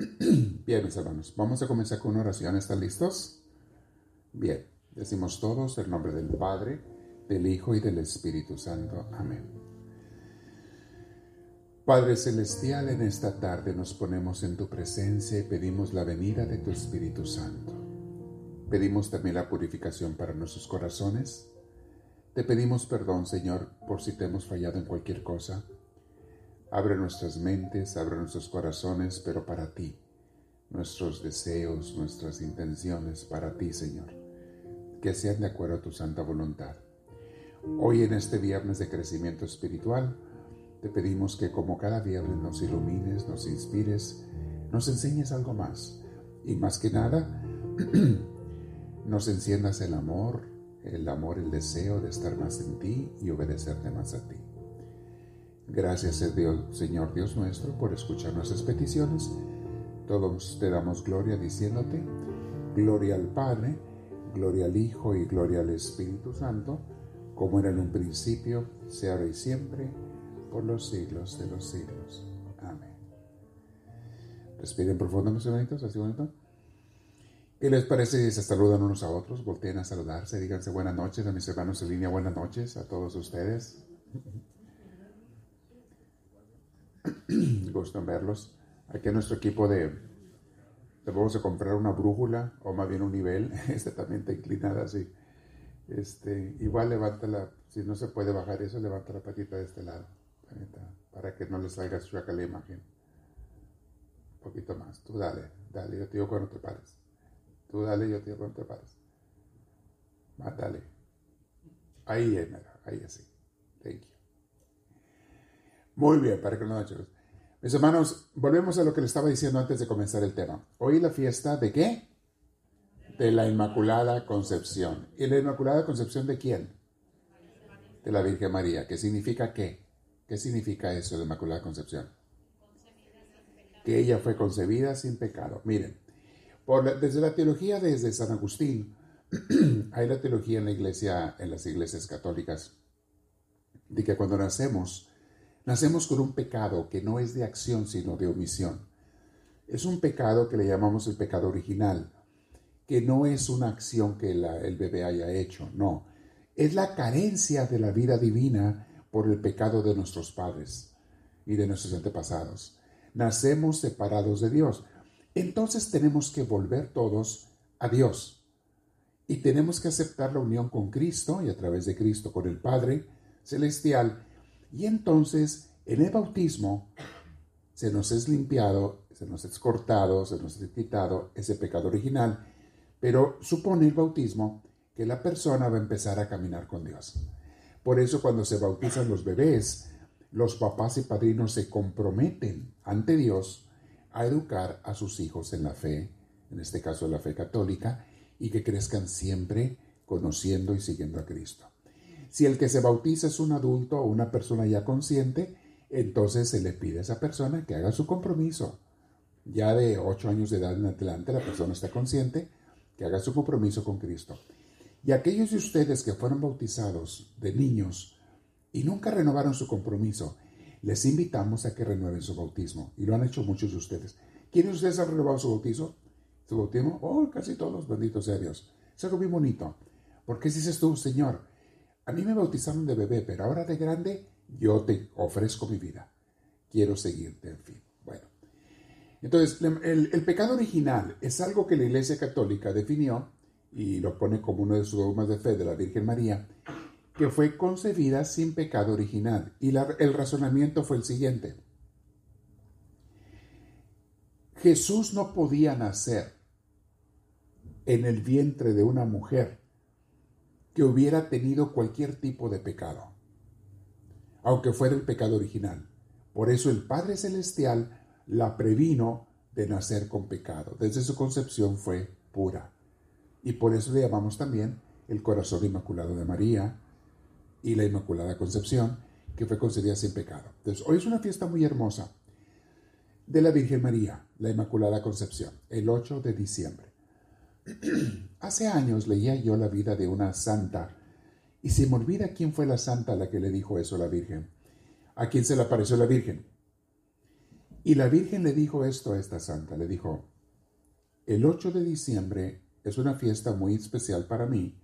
Bien, mis hermanos, vamos a comenzar con una oración. ¿Están listos? Bien, decimos todos el nombre del Padre, del Hijo y del Espíritu Santo. Amén. Padre Celestial, en esta tarde nos ponemos en tu presencia y pedimos la venida de tu Espíritu Santo. Pedimos también la purificación para nuestros corazones. Te pedimos perdón, Señor, por si te hemos fallado en cualquier cosa Abre nuestras mentes, abre nuestros corazones, pero para ti. Nuestros deseos, nuestras intenciones para ti, Señor. Que sean de acuerdo a tu santa voluntad. Hoy en este viernes de crecimiento espiritual, te pedimos que como cada viernes nos ilumines, nos inspires, nos enseñes algo más. Y más que nada, nos enciendas el amor, el amor, el deseo de estar más en ti y obedecerte más a ti. Gracias Señor Dios nuestro por escuchar nuestras peticiones. Todos te damos gloria diciéndote, gloria al Padre, gloria al Hijo y gloria al Espíritu Santo, como era en un principio, sea ahora y siempre, por los siglos de los siglos. Amén. Respiren profundo, mis hermanitos, así bonito. ¿Qué les parece si se saludan unos a otros? Volteen a saludarse, díganse buenas noches a mis hermanos en línea, buenas noches a todos ustedes. Gusto en verlos. Aquí en nuestro equipo de, vamos a comprar una brújula o más bien un nivel. Este también está inclinada así. Este, igual levanta la, si no se puede bajar eso, levanta la patita de este lado. Para que no le salga chueca la imagen. Un poquito más. Tú dale, dale, yo te digo cuando te pares. Tú dale, yo te digo cuando te pares. Más dale. Ahí, ahí así. Thank you. Muy bien, para que no chicos. Mis hermanos, volvemos a lo que le estaba diciendo antes de comenzar el tema. Hoy la fiesta de qué? De la Inmaculada Concepción. ¿Y la Inmaculada Concepción de quién? De la Virgen María. ¿Qué significa qué? ¿Qué significa eso de Inmaculada Concepción? Que ella fue concebida sin pecado. Miren, por desde la teología desde San Agustín, hay la teología en la iglesia, en las iglesias católicas, de que cuando nacemos, Nacemos con un pecado que no es de acción, sino de omisión. Es un pecado que le llamamos el pecado original, que no es una acción que el bebé haya hecho, no. Es la carencia de la vida divina por el pecado de nuestros padres y de nuestros antepasados. Nacemos separados de Dios. Entonces tenemos que volver todos a Dios. Y tenemos que aceptar la unión con Cristo y a través de Cristo con el Padre Celestial y entonces en el bautismo se nos es limpiado, se nos es cortado, se nos es quitado ese pecado original, pero supone el bautismo que la persona va a empezar a caminar con Dios. Por eso cuando se bautizan los bebés, los papás y padrinos se comprometen ante Dios a educar a sus hijos en la fe, en este caso la fe católica, y que crezcan siempre conociendo y siguiendo a Cristo. Si el que se bautiza es un adulto o una persona ya consciente, entonces se le pide a esa persona que haga su compromiso. Ya de ocho años de edad en adelante la persona está consciente que haga su compromiso con Cristo. Y aquellos de ustedes que fueron bautizados de niños y nunca renovaron su compromiso, les invitamos a que renueven su bautismo. Y lo han hecho muchos de ustedes. ¿Quiénes de ustedes han renovado su bautizo? ¿Su bautismo? Oh, casi todos, bendito sea Dios. Es algo muy bonito. Porque dices tú, Señor, a mí me bautizaron de bebé, pero ahora de grande yo te ofrezco mi vida. Quiero seguirte, en fin. Bueno. Entonces, el, pecado original es algo que la Iglesia Católica definió y lo pone como uno de sus dogmas de fe de la Virgen María, que fue concebida sin pecado original. Y el razonamiento fue el siguiente. Jesús no podía nacer en el vientre de una mujer que hubiera tenido cualquier tipo de pecado, aunque fuera el pecado original. Por eso el Padre Celestial la previno de nacer con pecado. Desde su concepción fue pura. Y por eso le llamamos también el corazón inmaculado de María y la Inmaculada Concepción, que fue concebida sin pecado. Entonces, hoy es una fiesta muy hermosa de la Virgen María, la Inmaculada Concepción, el 8 de diciembre. Hace años leía yo la vida de una santa y se me olvida quién fue la santa a la que le dijo eso la Virgen, a quién se le apareció la Virgen. Y la Virgen le dijo esto a esta santa, le dijo, el 8 de diciembre es una fiesta muy especial para mí,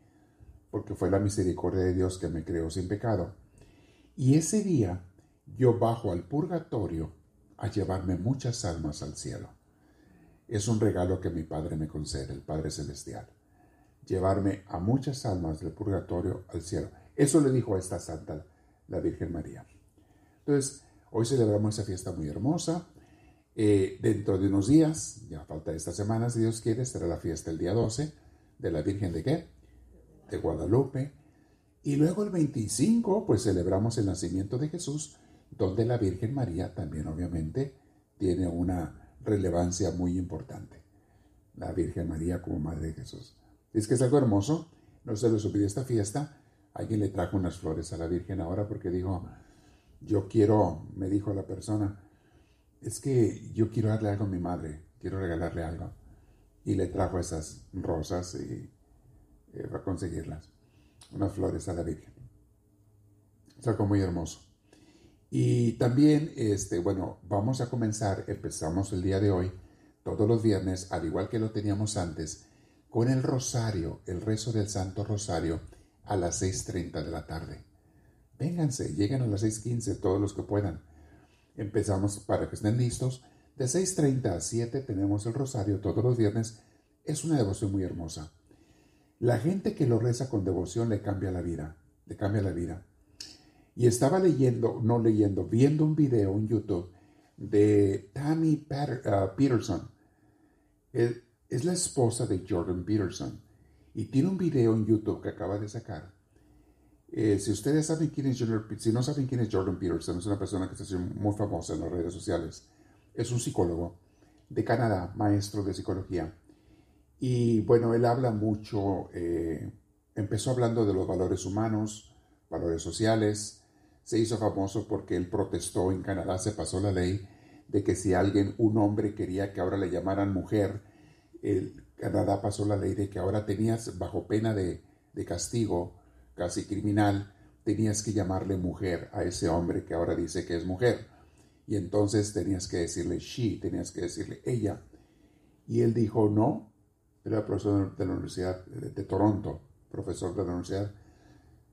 porque fue la misericordia de Dios que me creó sin pecado. Y ese día yo bajo al purgatorio a llevarme muchas almas al cielo. Es un regalo que mi Padre me concede, el Padre Celestial. Llevarme a muchas almas del purgatorio al cielo. Eso le dijo a esta santa, la Virgen María. Entonces, hoy celebramos esa fiesta muy hermosa. Eh, dentro de unos días, ya falta esta semana, si Dios quiere, será la fiesta el día 12 de la Virgen de qué? De Guadalupe. Y luego el 25, pues celebramos el nacimiento de Jesús, donde la Virgen María también obviamente tiene una relevancia muy importante. La Virgen María como Madre de Jesús. Es que es algo hermoso. No se les olvide esta fiesta. Alguien le trajo unas flores a la Virgen ahora porque dijo, yo quiero, me dijo la persona, es que yo quiero darle algo a mi madre, quiero regalarle algo. Y le trajo esas rosas y eh, va a conseguirlas, unas flores a la Virgen. Es algo muy hermoso. Y también, este, bueno, vamos a comenzar, empezamos el día de hoy, todos los viernes, al igual que lo teníamos antes, con el rosario, el rezo del Santo Rosario, a las 6.30 de la tarde. Vénganse, lleguen a las 6.15 todos los que puedan. Empezamos para que estén listos. De 6.30 a 7 tenemos el rosario todos los viernes. Es una devoción muy hermosa. La gente que lo reza con devoción le cambia la vida, le cambia la vida. Y estaba leyendo, no leyendo, viendo un video en YouTube de Tammy uh, Peterson. Es la esposa de Jordan Peterson. Y tiene un video en YouTube que acaba de sacar eh, si ustedes saben quién es Jordan, si no saben quién es Jordan Peterson, es una persona que está siendo muy famosa en las redes sociales. Es un psicólogo de Canadá, maestro de psicología. Y bueno, él habla mucho, eh, empezó hablando de los valores humanos, valores sociales. Se hizo famoso porque él protestó en Canadá, se pasó la ley de que si alguien, un hombre quería que ahora le llamaran mujer, el Canadá pasó la ley de que ahora tenías bajo pena de, de castigo casi criminal, tenías que llamarle mujer a ese hombre que ahora dice que es mujer. Y entonces tenías que decirle she, tenías que decirle ella. Y él dijo, no, era profesor de la Universidad de, Toronto, profesor de la universidad,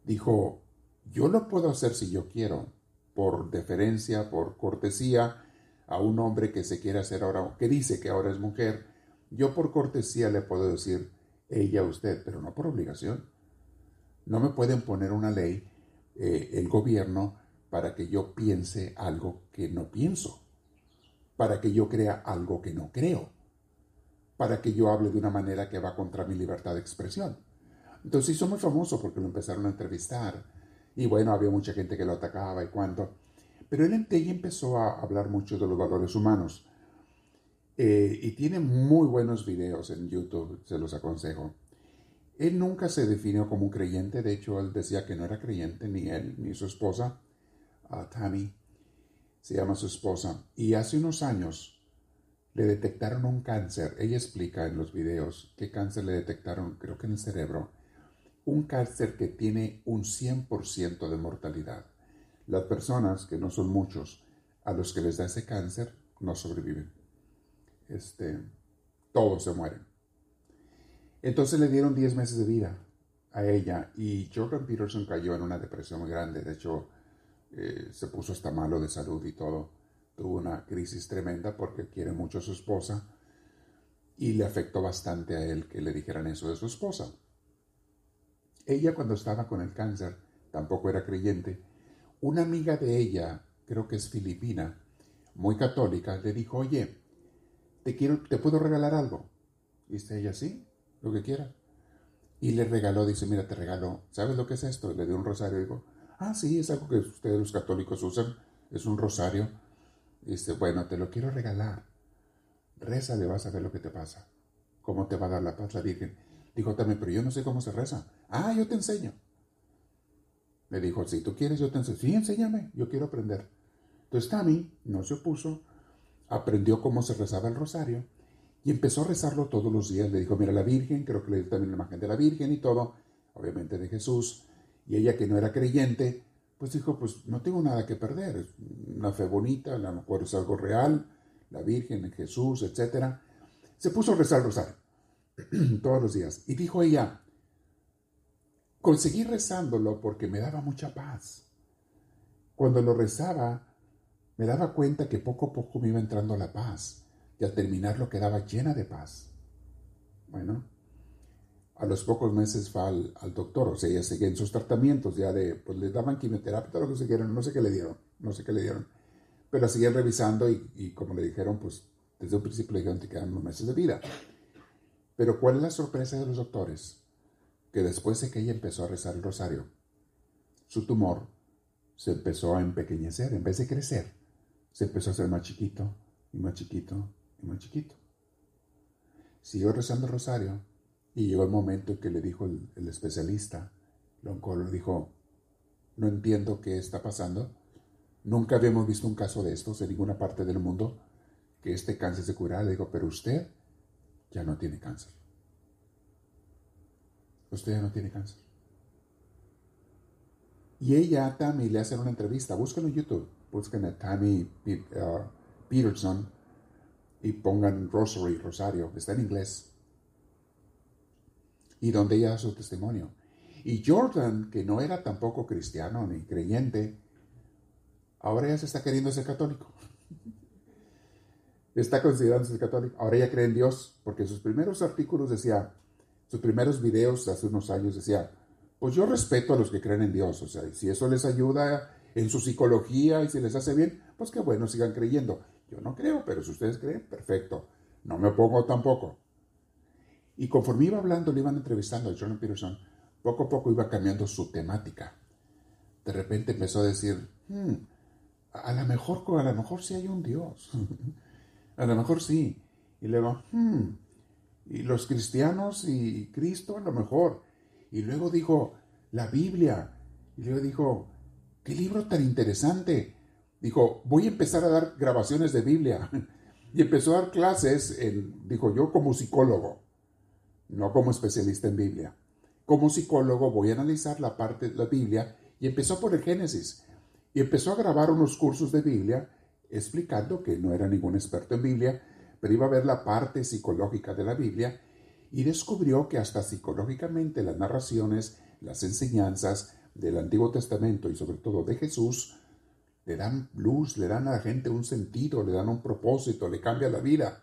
dijo, yo lo puedo hacer si yo quiero, por deferencia, por cortesía a un hombre que se quiere hacer ahora, que dice que ahora es mujer, yo por cortesía le puedo decir ella a usted, pero no por obligación. No me pueden poner una ley, eh, el gobierno, para que yo piense algo que no pienso, para que yo crea algo que no creo, para que yo hable de una manera que va contra mi libertad de expresión. Entonces hizo muy famoso porque lo empezaron a entrevistar y bueno, había mucha gente que lo atacaba y cuánto. Pero él empezó a hablar mucho de los valores humanos. Eh, y tiene muy buenos videos en YouTube, se los aconsejo. Él nunca se definió como un creyente, de hecho él decía que no era creyente, ni él ni su esposa, uh, Tammy, se llama su esposa, y hace unos años le detectaron un cáncer. Ella explica en los videos qué cáncer le detectaron, creo que en el cerebro, un cáncer que tiene un 100% de mortalidad. Las personas, que no son muchos, a los que les da ese cáncer, no sobreviven. Este, todos se mueren. Entonces le dieron 10 meses de vida a ella y Jordan Peterson cayó en una depresión muy grande. De hecho, eh, se puso hasta malo de salud y todo. Tuvo una crisis tremenda porque quiere mucho a su esposa y le afectó bastante a él que le dijeran eso de su esposa. Ella cuando estaba con el cáncer tampoco era creyente. Una amiga de ella, creo que es filipina, muy católica, le dijo, oye, te quiero, te puedo regalar algo. Dice ella, sí, lo que quiera. Y le regaló, dice, mira, te regalo, ¿sabes lo que es esto? Le dio un rosario y dijo, ah, sí, es algo que ustedes los católicos usan, es un rosario. dice, bueno, te lo quiero regalar. le vas a ver lo que te pasa. ¿Cómo te va a dar la paz la Virgen? Dijo también, pero yo no sé cómo se reza. Ah, yo te enseño. Le dijo, si tú quieres, yo te enseño. Sí, enséñame, yo quiero aprender. Entonces Tammy no se opuso, aprendió cómo se rezaba el rosario y empezó a rezarlo todos los días. Le dijo, mira la Virgen, creo que le dio también la imagen de la Virgen y todo, obviamente de Jesús. Y ella que no era creyente, pues dijo, pues no tengo nada que perder, es una fe bonita, a lo mejor es algo real, la Virgen, Jesús, etc. Se puso a rezar el rosario todos los días. Y dijo ella, conseguí rezándolo porque me daba mucha paz. Cuando lo rezaba, me daba cuenta que poco a poco me iba entrando la paz y al terminarlo quedaba llena de paz. Bueno, a los pocos meses fue al, doctor, o sea, ella seguía en sus tratamientos, ya de, pues le daban quimioterapia, lo que se quieran, no sé qué le dieron, no sé qué le dieron, pero la seguían revisando y, como le dijeron, pues desde un principio le dijeron que quedan unos meses de vida. Pero ¿cuál es la sorpresa de los doctores? Que después de que ella empezó a rezar el rosario, su tumor se empezó a empequeñecer, en vez de crecer, se empezó a hacer más chiquito y más chiquito y más chiquito. Siguió rezando el rosario y llegó el momento en que le dijo el, especialista, el oncólogo, dijo, no entiendo qué está pasando. Nunca habíamos visto un caso de estos en ninguna parte del mundo que este cáncer se curara. Le digo, pero usted ya no tiene cáncer. Usted ya no tiene cáncer. Y ella, Tammy, le hacen una entrevista. Búsquenlo en YouTube. Busquen a Tammy uh, Peterson y pongan Rosary, Rosario. Está en inglés. Y donde ella da su testimonio. Y Jordan, que no era tampoco cristiano ni creyente, ahora ya se está queriendo ser católico. Está considerándose católico. Ahora ella cree en Dios, porque sus primeros artículos decía, sus primeros videos hace unos años decía, pues yo respeto a los que creen en Dios, o sea, si eso les ayuda en su psicología y si les hace bien, pues qué bueno, sigan creyendo. Yo no creo, pero si ustedes creen, perfecto. No me opongo tampoco. Y conforme iba hablando, le iban entrevistando a Jordan Peterson, poco a poco iba cambiando su temática. De repente empezó a decir, hmm, a lo mejor, a lo mejor sí hay un Dios. a lo mejor sí. Y luego, hmm, y los cristianos y Cristo a lo mejor. Y luego dijo, la Biblia. Y luego dijo, qué libro tan interesante. Dijo, voy a empezar a dar grabaciones de Biblia. y empezó a dar clases, en, dijo yo, como psicólogo, no como especialista en Biblia. Como psicólogo voy a analizar la parte de la Biblia y empezó por el Génesis. Y empezó a grabar unos cursos de Biblia explicando que no era ningún experto en Biblia, pero iba a ver la parte psicológica de la Biblia y descubrió que hasta psicológicamente las narraciones, las enseñanzas del Antiguo Testamento y sobre todo de Jesús, le dan luz, le dan a la gente un sentido, le dan un propósito, le cambia la vida.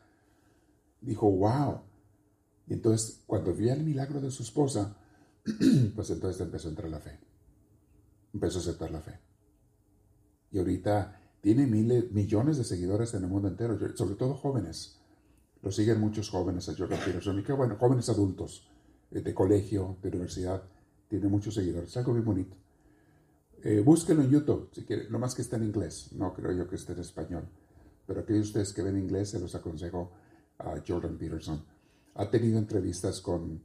Dijo, wow. Y entonces, cuando vio el milagro de su esposa, pues entonces empezó a entrar la fe. Empezó a aceptar la fe. Y ahorita tiene miles, millones de seguidores en el mundo entero, sobre todo jóvenes. Lo siguen muchos jóvenes a Jordan Peterson. Y qué bueno, jóvenes adultos, eh, de colegio, de universidad. Tiene muchos seguidores. algo muy bonito. Eh, búsquenlo en YouTube, si quieren. Lo más que está en inglés. No creo yo que esté en español. Pero aquellos ustedes que ven inglés, se los aconsejo a Jordan Peterson. Ha tenido entrevistas con,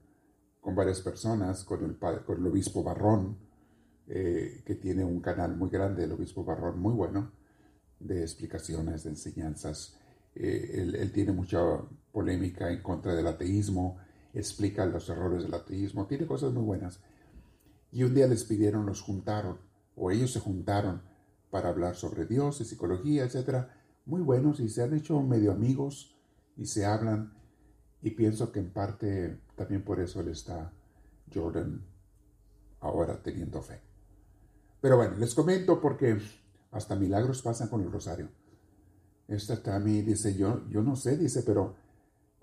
con varias personas, con el, con el obispo Barrón, eh, que tiene un canal muy grande, el obispo Barrón, muy bueno, de explicaciones, de enseñanzas eh, él, tiene mucha polémica en contra del ateísmo, explica los errores del ateísmo, tiene cosas muy buenas. Y un día les pidieron, los juntaron, o ellos se juntaron para hablar sobre Dios y psicología, etc. Muy buenos y se han hecho medio amigos y se hablan. Y pienso que en parte también por eso él está, Jordan, ahora teniendo fe. Pero bueno, les comento porque hasta milagros pasan con el rosario. Esta también dice, yo, yo no sé, dice, pero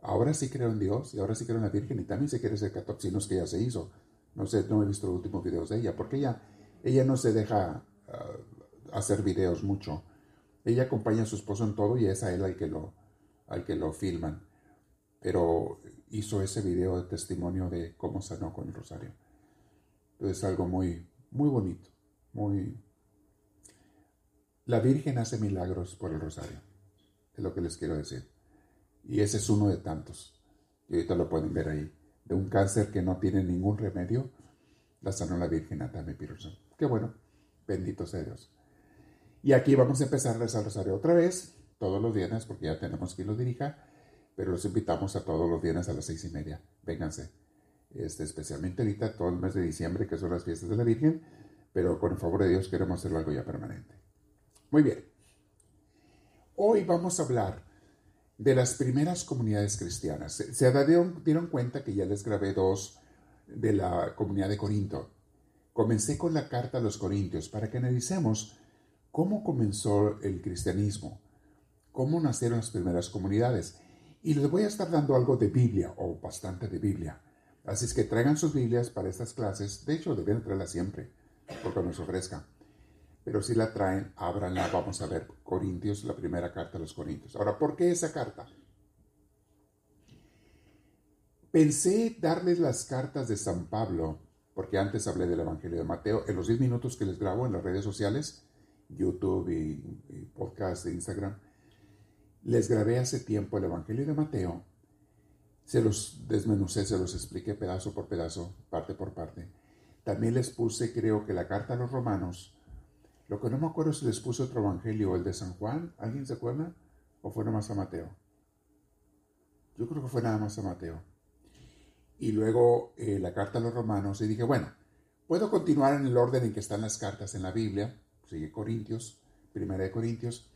ahora sí creo en Dios y ahora sí creo en la Virgen y también se quiere ser católica, si no es que ya se hizo. No sé, no he visto los últimos videos de ella, porque ella, ella no se deja ah, hacer videos mucho. Ella acompaña a su esposo en todo y es a él al que lo, al que lo filman. Pero hizo ese video de testimonio de cómo sanó con el rosario. Entonces es algo muy, muy bonito, muy... La Virgen hace milagros por el rosario es lo que les quiero decir. Y ese es uno de tantos. Y ahorita lo pueden ver ahí. De un cáncer que no tiene ningún remedio, la sanó la Virgen Atame Peterson. Qué bueno. Bendito sea Dios. Y aquí vamos a empezar a rezar rosario otra vez, todos los viernes, porque ya tenemos quien lo dirija, pero los invitamos a todos los viernes a las seis y media. Vénganse. Este, especialmente ahorita, todo el mes de diciembre, que son las fiestas de la Virgen, pero con el favor de Dios queremos hacerlo algo ya permanente. Muy bien. Hoy vamos a hablar de las primeras comunidades cristianas. Se, dieron, dieron cuenta que ya les grabé dos de la comunidad de Corinto. Comencé con la carta a los Corintios para que analicemos cómo comenzó el cristianismo, cómo nacieron las primeras comunidades. Y les voy a estar dando algo de Biblia, o bastante de Biblia. Así es que traigan sus Biblias para estas clases. De hecho, deben traerla siempre, porque nos ofrezca. Pero si la traen, ábranla. Vamos a ver Corintios, la primera carta a los Corintios. Ahora, ¿por qué esa carta? Pensé darles las cartas de San Pablo, porque antes hablé del Evangelio de Mateo. En los 10 minutos que les grabo en las redes sociales, YouTube y, podcast de Instagram, les grabé hace tiempo el Evangelio de Mateo. Se los desmenucé, se los expliqué pedazo por pedazo, parte por parte. También les puse, creo que la carta a los romanos. Lo que no me acuerdo si les puse otro evangelio, el de San Juan. ¿Alguien se acuerda? ¿O fue nada más a Mateo? Yo creo que fue nada más a Mateo. Y luego eh, la carta a los romanos. Y dije, bueno, puedo continuar en el orden en que están las cartas en la Biblia sigue Corintios, Primera de Corintios,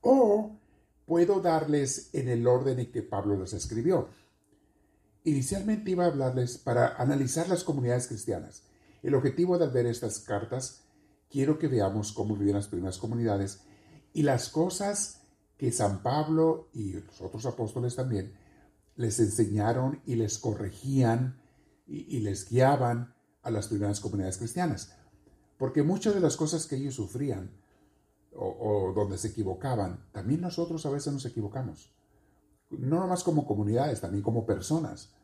o puedo darles en el orden en que Pablo los escribió. Inicialmente iba a hablarles para analizar las comunidades cristianas. El objetivo de ver estas cartas, quiero que veamos cómo vivían las primeras comunidades y las cosas que San Pablo y los otros apóstoles también les enseñaron y les corregían y, les guiaban a las primeras comunidades cristianas. Porque muchas de las cosas que ellos sufrían o, donde se equivocaban, también nosotros a veces nos equivocamos. No nomás como comunidades, también como personas.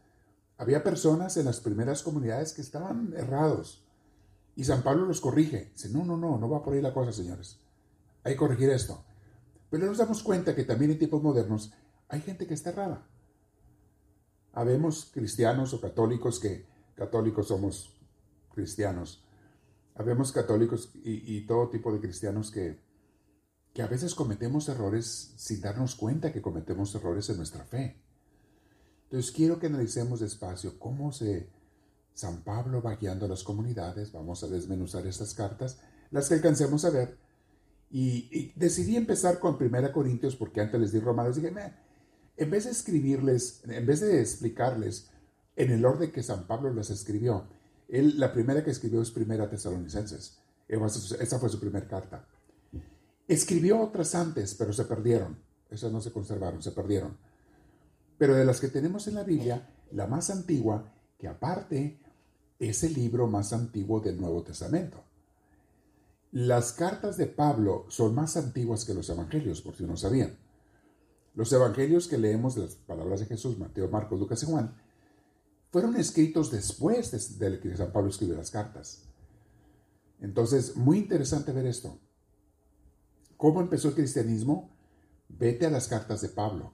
Había personas en las primeras comunidades que estaban errados. Y San Pablo los corrige. Dice, no, no, no, no va por ahí la cosa, señores. Hay que corregir esto. Pero nos damos cuenta que también en tiempos modernos hay gente que está errada. Habemos cristianos o católicos que católicos somos cristianos Habemos católicos y, todo tipo de cristianos que, que a veces cometemos errores sin darnos cuenta que cometemos errores en nuestra fe. Entonces quiero que analicemos despacio cómo se San Pablo va guiando a las comunidades. Vamos a desmenuzar estas cartas, las que alcancemos a ver. Y, decidí empezar con 1 Corintios porque antes les di Romanos. Dije, en vez de escribirles, en vez de explicarles en el orden que San Pablo les escribió, él, la primera que escribió es Primera Tesalonicenses. Esa fue su primera carta. Escribió otras antes, pero se perdieron. Esas no se conservaron, se perdieron. Pero de las que tenemos en la Biblia, la más antigua, que aparte es el libro más antiguo del Nuevo Testamento. Las cartas de Pablo son más antiguas que los evangelios, por si no sabían. Los evangelios que leemos de las palabras de Jesús, Mateo, Marcos, Lucas y Juan, fueron escritos después de, que San Pablo escribió las cartas. Entonces, muy interesante ver esto. ¿Cómo empezó el cristianismo? Vete a las cartas de Pablo.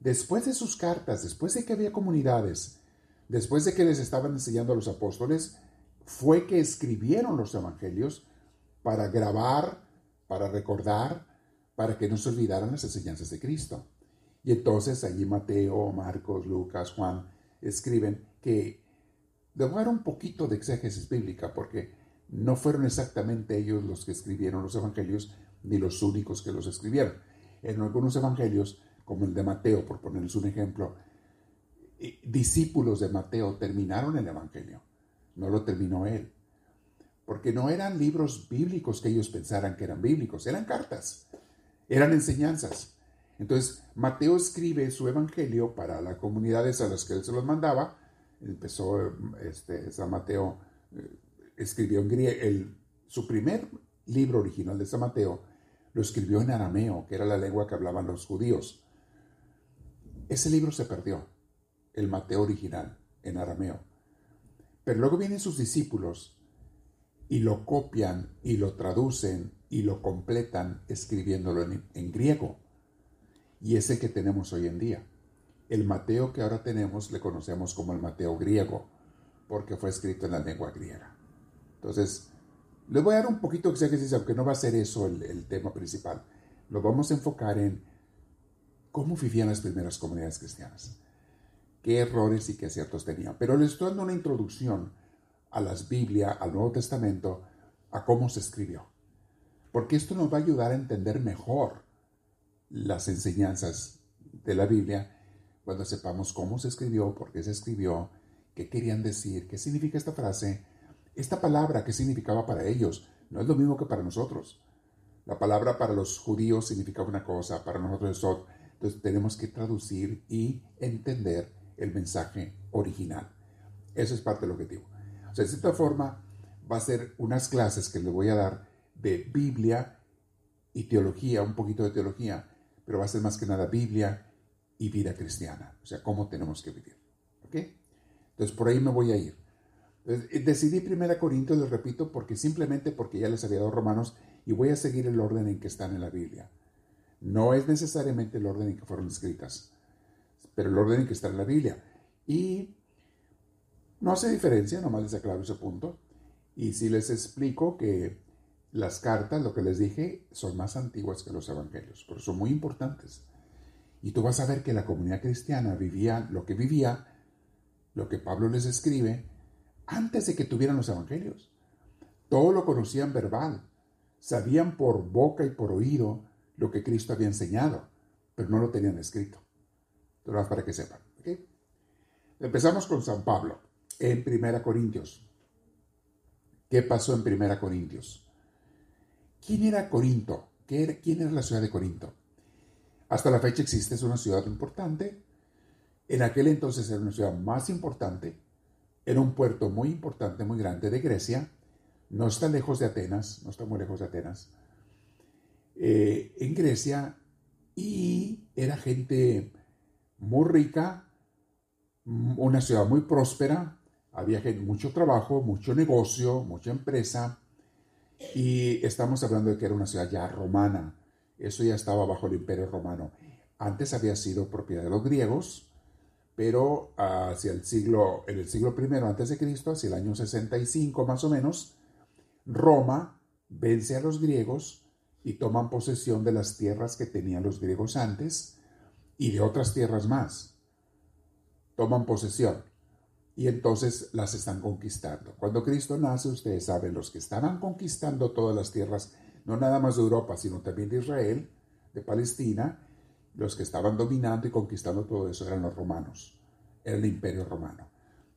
Después de sus cartas, después de que había comunidades, después de que les estaban enseñando a los apóstoles, fue que escribieron los evangelios para grabar, para recordar, para que no se olvidaran las enseñanzas de Cristo. Y entonces allí Mateo, Marcos, Lucas, Juan escriben que de dar un poquito de exégesis bíblica, porque no fueron exactamente ellos los que escribieron los evangelios, ni los únicos que los escribieron. En algunos evangelios, como el de Mateo, por ponerles un ejemplo, discípulos de Mateo terminaron el evangelio, no lo terminó él, porque no eran libros bíblicos que ellos pensaran que eran bíblicos, eran cartas, eran enseñanzas. Entonces, Mateo escribe su evangelio para las comunidades a las que él se los mandaba. Empezó, este, San Mateo eh, escribió en griego, su primer libro original de San Mateo lo escribió en arameo, que era la lengua que hablaban los judíos. Ese libro se perdió, el Mateo original, en arameo. Pero luego vienen sus discípulos y lo copian y lo traducen y lo completan escribiéndolo en griego y es el que tenemos hoy en día. El Mateo que ahora tenemos le conocemos como el Mateo griego, porque fue escrito en la lengua griega. Entonces, les voy a dar un poquito de exégesis, aunque no va a ser eso el, tema principal. Lo vamos a enfocar en cómo vivían las primeras comunidades cristianas, qué errores y qué aciertos tenían. Pero les estoy dando una introducción a las Biblia, al Nuevo Testamento, a cómo se escribió. Porque esto nos va a ayudar a entender mejor las enseñanzas de la Biblia cuando sepamos cómo se escribió, por qué se escribió, qué querían decir, qué significa esta frase, esta palabra, qué significaba para ellos. No es lo mismo que para nosotros. La palabra para los judíos significaba una cosa, para nosotros es otra. Entonces tenemos que traducir y entender el mensaje original. Eso es parte del objetivo. O sea, de cierta forma, va a ser unas clases que les voy a dar de Biblia y teología, un poquito de teología, pero va a ser más que nada Biblia y vida cristiana, o sea, cómo tenemos que vivir. ¿Ok? Entonces, por ahí me voy a ir. Eh, decidí Primera Corintios, les repito, porque simplemente porque ya les había dado Romanos y voy a seguir el orden en que están en la Biblia. No es necesariamente el orden en que fueron escritas, pero el orden en que está en la Biblia. Y no hace diferencia, nomás les aclaro ese punto. Y si les explico que las cartas, lo que les dije, son más antiguas que los evangelios, pero son muy importantes. Y tú vas a ver que la comunidad cristiana vivía lo que vivía, lo que Pablo les escribe, antes de que tuvieran los evangelios. Todo lo conocían verbal, sabían por boca y por oído lo que Cristo había enseñado, pero no lo tenían escrito. Entonces, para que sepan. Empezamos con San Pablo en Primera Corintios. ¿Qué pasó en Primera Corintios? ¿Quién era Corinto? ¿Quién era la ciudad de Corinto? Hasta la fecha existe, es una ciudad importante. En aquel entonces era una ciudad más importante. Era un puerto muy importante, muy grande de Grecia. No está lejos de Atenas, no está muy lejos de Atenas. Eh, en Grecia y era gente muy rica, una ciudad muy próspera, había mucho trabajo, mucho negocio, mucha empresa, y estamos hablando de que era una ciudad ya romana. Eso ya estaba bajo el imperio romano. Antes había sido propiedad de los griegos, pero hacia el siglo, en el siglo I antes de Cristo, hacia el año 65 más o menos, Roma vence a los griegos y toman posesión de las tierras que tenían los griegos antes y de otras tierras más. Toman posesión y entonces las están conquistando. Cuando Cristo nace, ustedes saben, los que estaban conquistando todas las tierras, no nada más de Europa, sino también de Israel, de Palestina, los que estaban dominando y conquistando todo eso eran los romanos, era el imperio romano.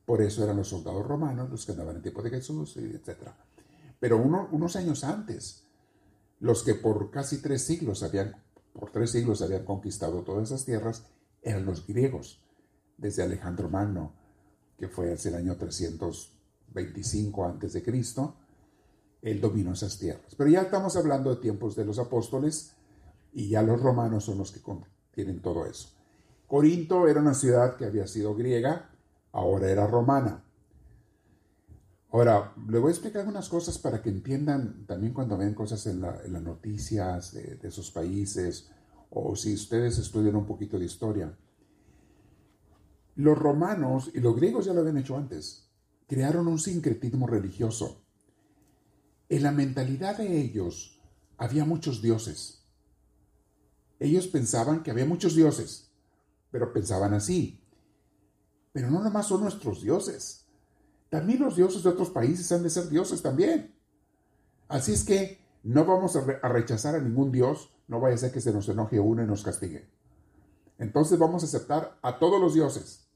Por eso eran los soldados romanos los que andaban en tiempo de Jesús, etc. Pero unos años antes, los que por casi tres siglos habían, por tres siglos habían conquistado todas esas tierras, eran los griegos, desde Alejandro Magno, que fue hacia el año 325 a.C., él dominó esas tierras. Pero ya estamos hablando de tiempos de los apóstoles y ya los romanos son los que tienen todo eso. Corinto era una ciudad que había sido griega, ahora era romana. Ahora, le voy a explicar algunas cosas para que entiendan también cuando ven cosas en, las noticias de, de esos países o si ustedes estudian un poquito de historia. Los romanos y los griegos ya lo habían hecho antes. Crearon un sincretismo religioso. En la mentalidad de ellos había muchos dioses. Ellos pensaban que había muchos dioses, pero pensaban así. Pero no nomás son nuestros dioses. También los dioses de otros países han de ser dioses también. Así es que no vamos a, rechazar a ningún dios, no vaya a ser que se nos enoje uno y nos castigue. Entonces vamos a aceptar a todos los dioses.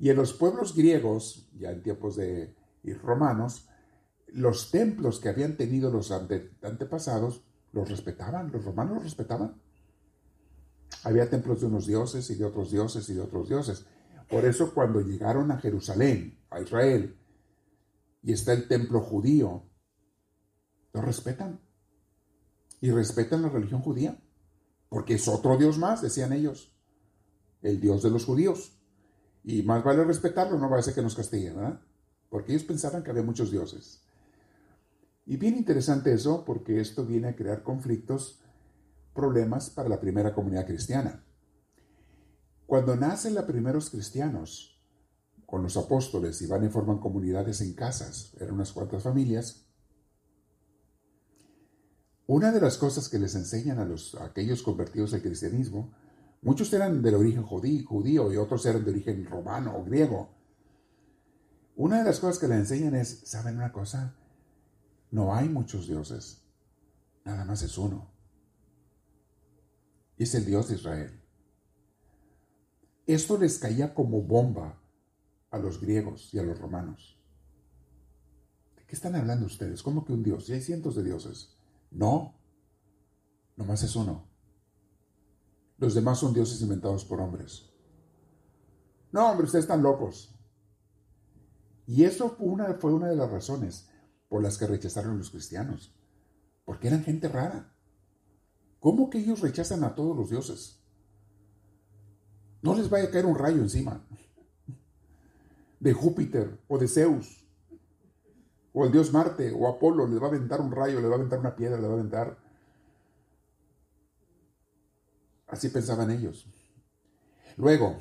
Y en los pueblos griegos, ya en tiempos de romanos, los templos que habían tenido los antepasados los respetaban, los romanos los respetaban. Había templos de unos dioses y de otros dioses y de otros dioses. Por eso cuando llegaron a Jerusalén, a Israel, y está el templo judío, lo respetan. Y respetan la religión judía, porque es otro Dios más, decían ellos, el Dios de los judíos. Y más vale respetarlo, no va a ser que nos castiguen, ¿verdad? Porque ellos pensaban que había muchos dioses. Y bien interesante eso, porque esto viene a crear conflictos, problemas para la primera comunidad cristiana. Cuando nacen los primeros cristianos, con los apóstoles y van y forman comunidades en casas, eran unas cuantas familias, una de las cosas que les enseñan a, los, aquellos convertidos al cristianismo Muchos eran del origen judío y otros eran de origen romano o griego. Una de las cosas que le enseñan es, ¿saben una cosa? No hay muchos dioses, nada más es uno. Es el Dios de Israel. Esto les caía como bomba a los griegos y a los romanos. ¿De qué están hablando ustedes? ¿Cómo que un Dios? Y hay cientos de dioses. No, nomás es uno. Los demás son dioses inventados por hombres. No, hombre, ustedes están locos. Y eso fue una de las razones por las que rechazaron los cristianos. Porque eran gente rara. ¿Cómo que ellos rechazan a todos los dioses? No les vaya a caer un rayo encima. De Júpiter o de Zeus. O el dios Marte o Apolo les va a aventar un rayo, le va a aventar una piedra, le va a aventar. Así pensaban ellos. Luego,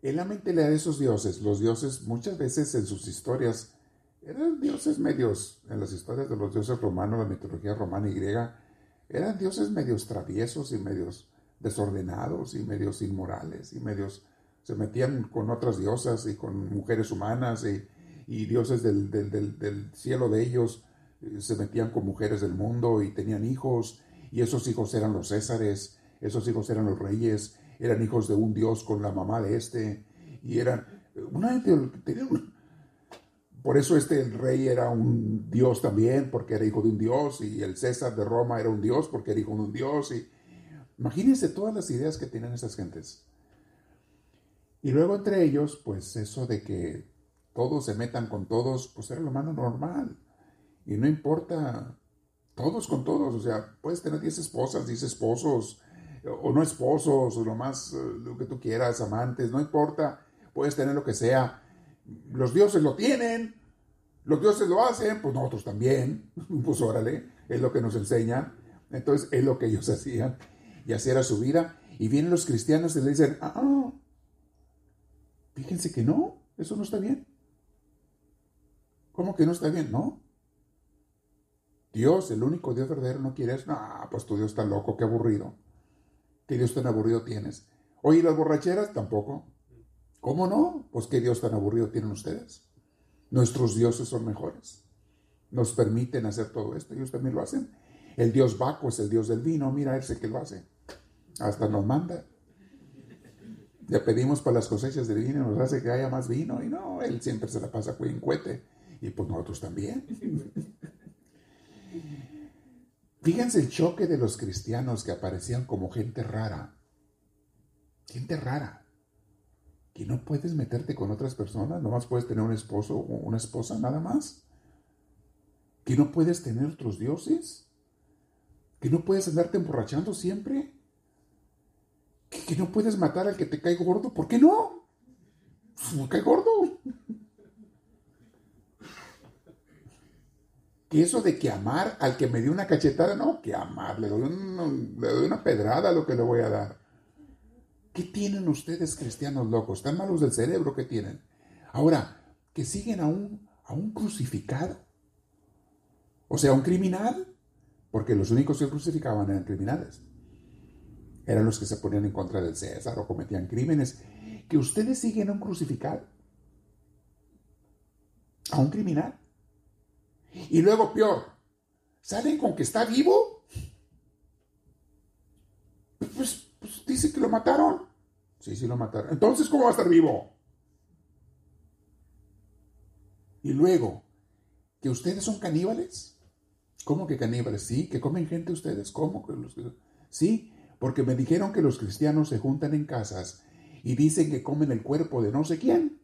en la mentalidad de esos dioses, los dioses muchas veces en sus historias eran dioses medios, en las historias de los dioses romanos, la mitología romana y griega, eran dioses medios traviesos y medios desordenados y medios inmorales y medios se metían con otras diosas y con mujeres humanas y, dioses del, cielo de ellos eh, se metían con mujeres del mundo y tenían hijos y esos hijos eran los césares, esos hijos eran los reyes, eran hijos de un dios con la mamá de este y eran una, por eso este rey era un dios también, porque era hijo de un dios, y el César de Roma era un dios porque era hijo de un dios. Y imagínense todas las ideas que tienen esas gentes. Y luego entre ellos, pues eso de que todos se metan con todos, pues era lo más normal. Y no importa, todos con todos, o sea, puedes tener 10 esposas, 10 esposos, o no esposos, o lo más, eh, lo que tú quieras, amantes, no importa, puedes tener lo que sea. Los dioses lo tienen, los dioses lo hacen, pues nosotros también, pues órale, es lo que nos enseñan, entonces es lo que ellos hacían, y así era su vida, y vienen los cristianos y le dicen, ah, fíjense que no, eso no está bien. ¿Cómo que no está bien? No. Dios, el único Dios verdadero, no quiere eso. No, pues tu Dios está loco, qué aburrido. ¿Qué Dios tan aburrido tienes? Oye, las borracheras tampoco. ¿Cómo no? Pues qué Dios tan aburrido tienen ustedes. Nuestros dioses son mejores. Nos permiten hacer todo esto. Ellos también lo hacen. El dios Baco es el dios del vino. Mira, ese que lo hace. Hasta nos manda. Le pedimos para las cosechas del vino, nos hace que haya más vino. Y no, él siempre se la pasa en cuete. Y pues nosotros también. Fíjense el choque de los cristianos que aparecían como gente rara. Gente rara que no puedes meterte con otras personas, nomás puedes tener un esposo o una esposa nada más. Que no puedes tener otros dioses. Que no puedes andarte emborrachando siempre. Que, no puedes matar al que te cae gordo. ¿Por qué no? Pues, cae gordo. Que eso de que amar al que me dio una cachetada, no, que amar, le doy, una pedrada a lo que le voy a dar. ¿Qué tienen ustedes cristianos locos? ¿Están malos del cerebro que tienen? Ahora, que siguen a un, a un crucificado. O sea, un criminal. Porque los únicos que crucificaban eran criminales. Eran los que se ponían en contra del César o cometían crímenes. Que ustedes siguen a un crucificado. A un criminal. Y luego, peor, ¿salen con que está vivo? Pues, pues dice que lo mataron. Sí, sí lo mataron. Entonces, ¿cómo va a estar vivo? Y luego, ¿que ustedes son caníbales? ¿Cómo que caníbales? Sí, que comen gente ustedes. ¿Cómo Sí, porque me dijeron que los cristianos se juntan en casas y dicen que comen el cuerpo de no sé quién.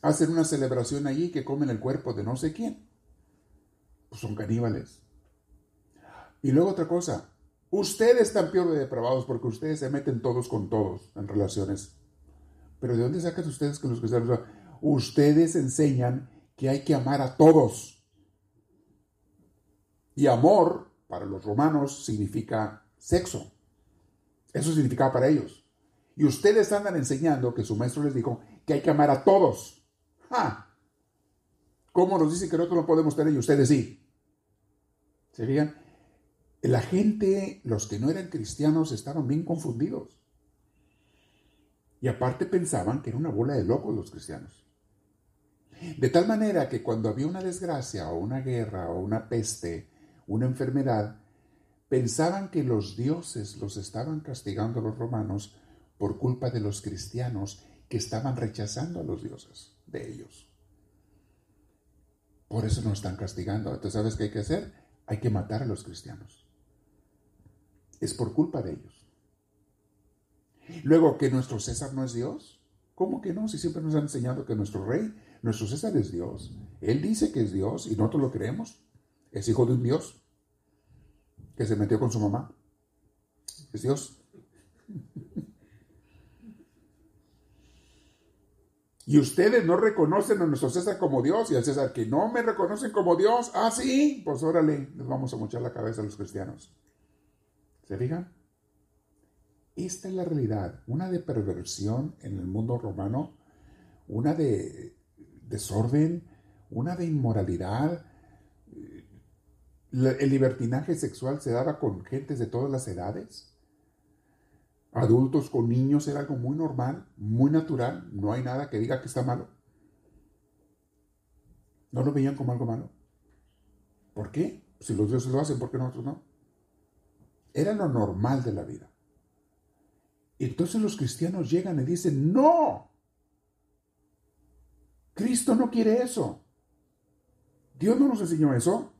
Hacen una celebración allí que comen el cuerpo de no sé quién. Pues son caníbales. Y luego otra cosa, Ustedes están peor de depravados porque ustedes se meten todos con todos en relaciones. Pero ¿de dónde sacan ustedes que los cristianos? Ustedes enseñan que hay que amar a todos. Y amor, para los romanos, significa sexo. Eso significaba para ellos. Y ustedes andan enseñando que su maestro les dijo que hay que amar a todos. ¿Cómo nos dicen que nosotros no podemos tener y ustedes sí? ¿Se la gente, los que no eran cristianos, estaban bien confundidos. Y aparte pensaban que era una bola de locos los cristianos. De tal manera que cuando había una desgracia o una guerra o una peste, una enfermedad, pensaban que los dioses los estaban castigando a los romanos por culpa de los cristianos que estaban rechazando a los dioses de ellos. Por eso nos están castigando. Entonces, ¿sabes qué hay que hacer? Hay que matar a los cristianos. Es por culpa de ellos. Luego, que nuestro César no es Dios. ¿Cómo que no? Si siempre nos han enseñado que nuestro rey, nuestro César es Dios. Él dice que es Dios y nosotros lo creemos. Es hijo de un Dios que se metió con su mamá. Es Dios. Y ustedes no reconocen a nuestro César como Dios y al César que no me reconocen como Dios. Ah, sí, pues órale, les vamos a mochar la cabeza a los cristianos. ¿Se fijan? Esta es la realidad, una de perversión en el mundo romano, una de desorden, una de inmoralidad. El libertinaje sexual se daba con gentes de todas las edades. Adultos con niños era algo muy normal, muy natural. No hay nada que diga que está malo. No lo veían como algo malo. ¿Por qué? Si los dioses lo hacen, ¿por qué nosotros no? Era lo normal de la vida. Entonces los cristianos llegan y dicen, no, Cristo no quiere eso. Dios no nos enseñó eso.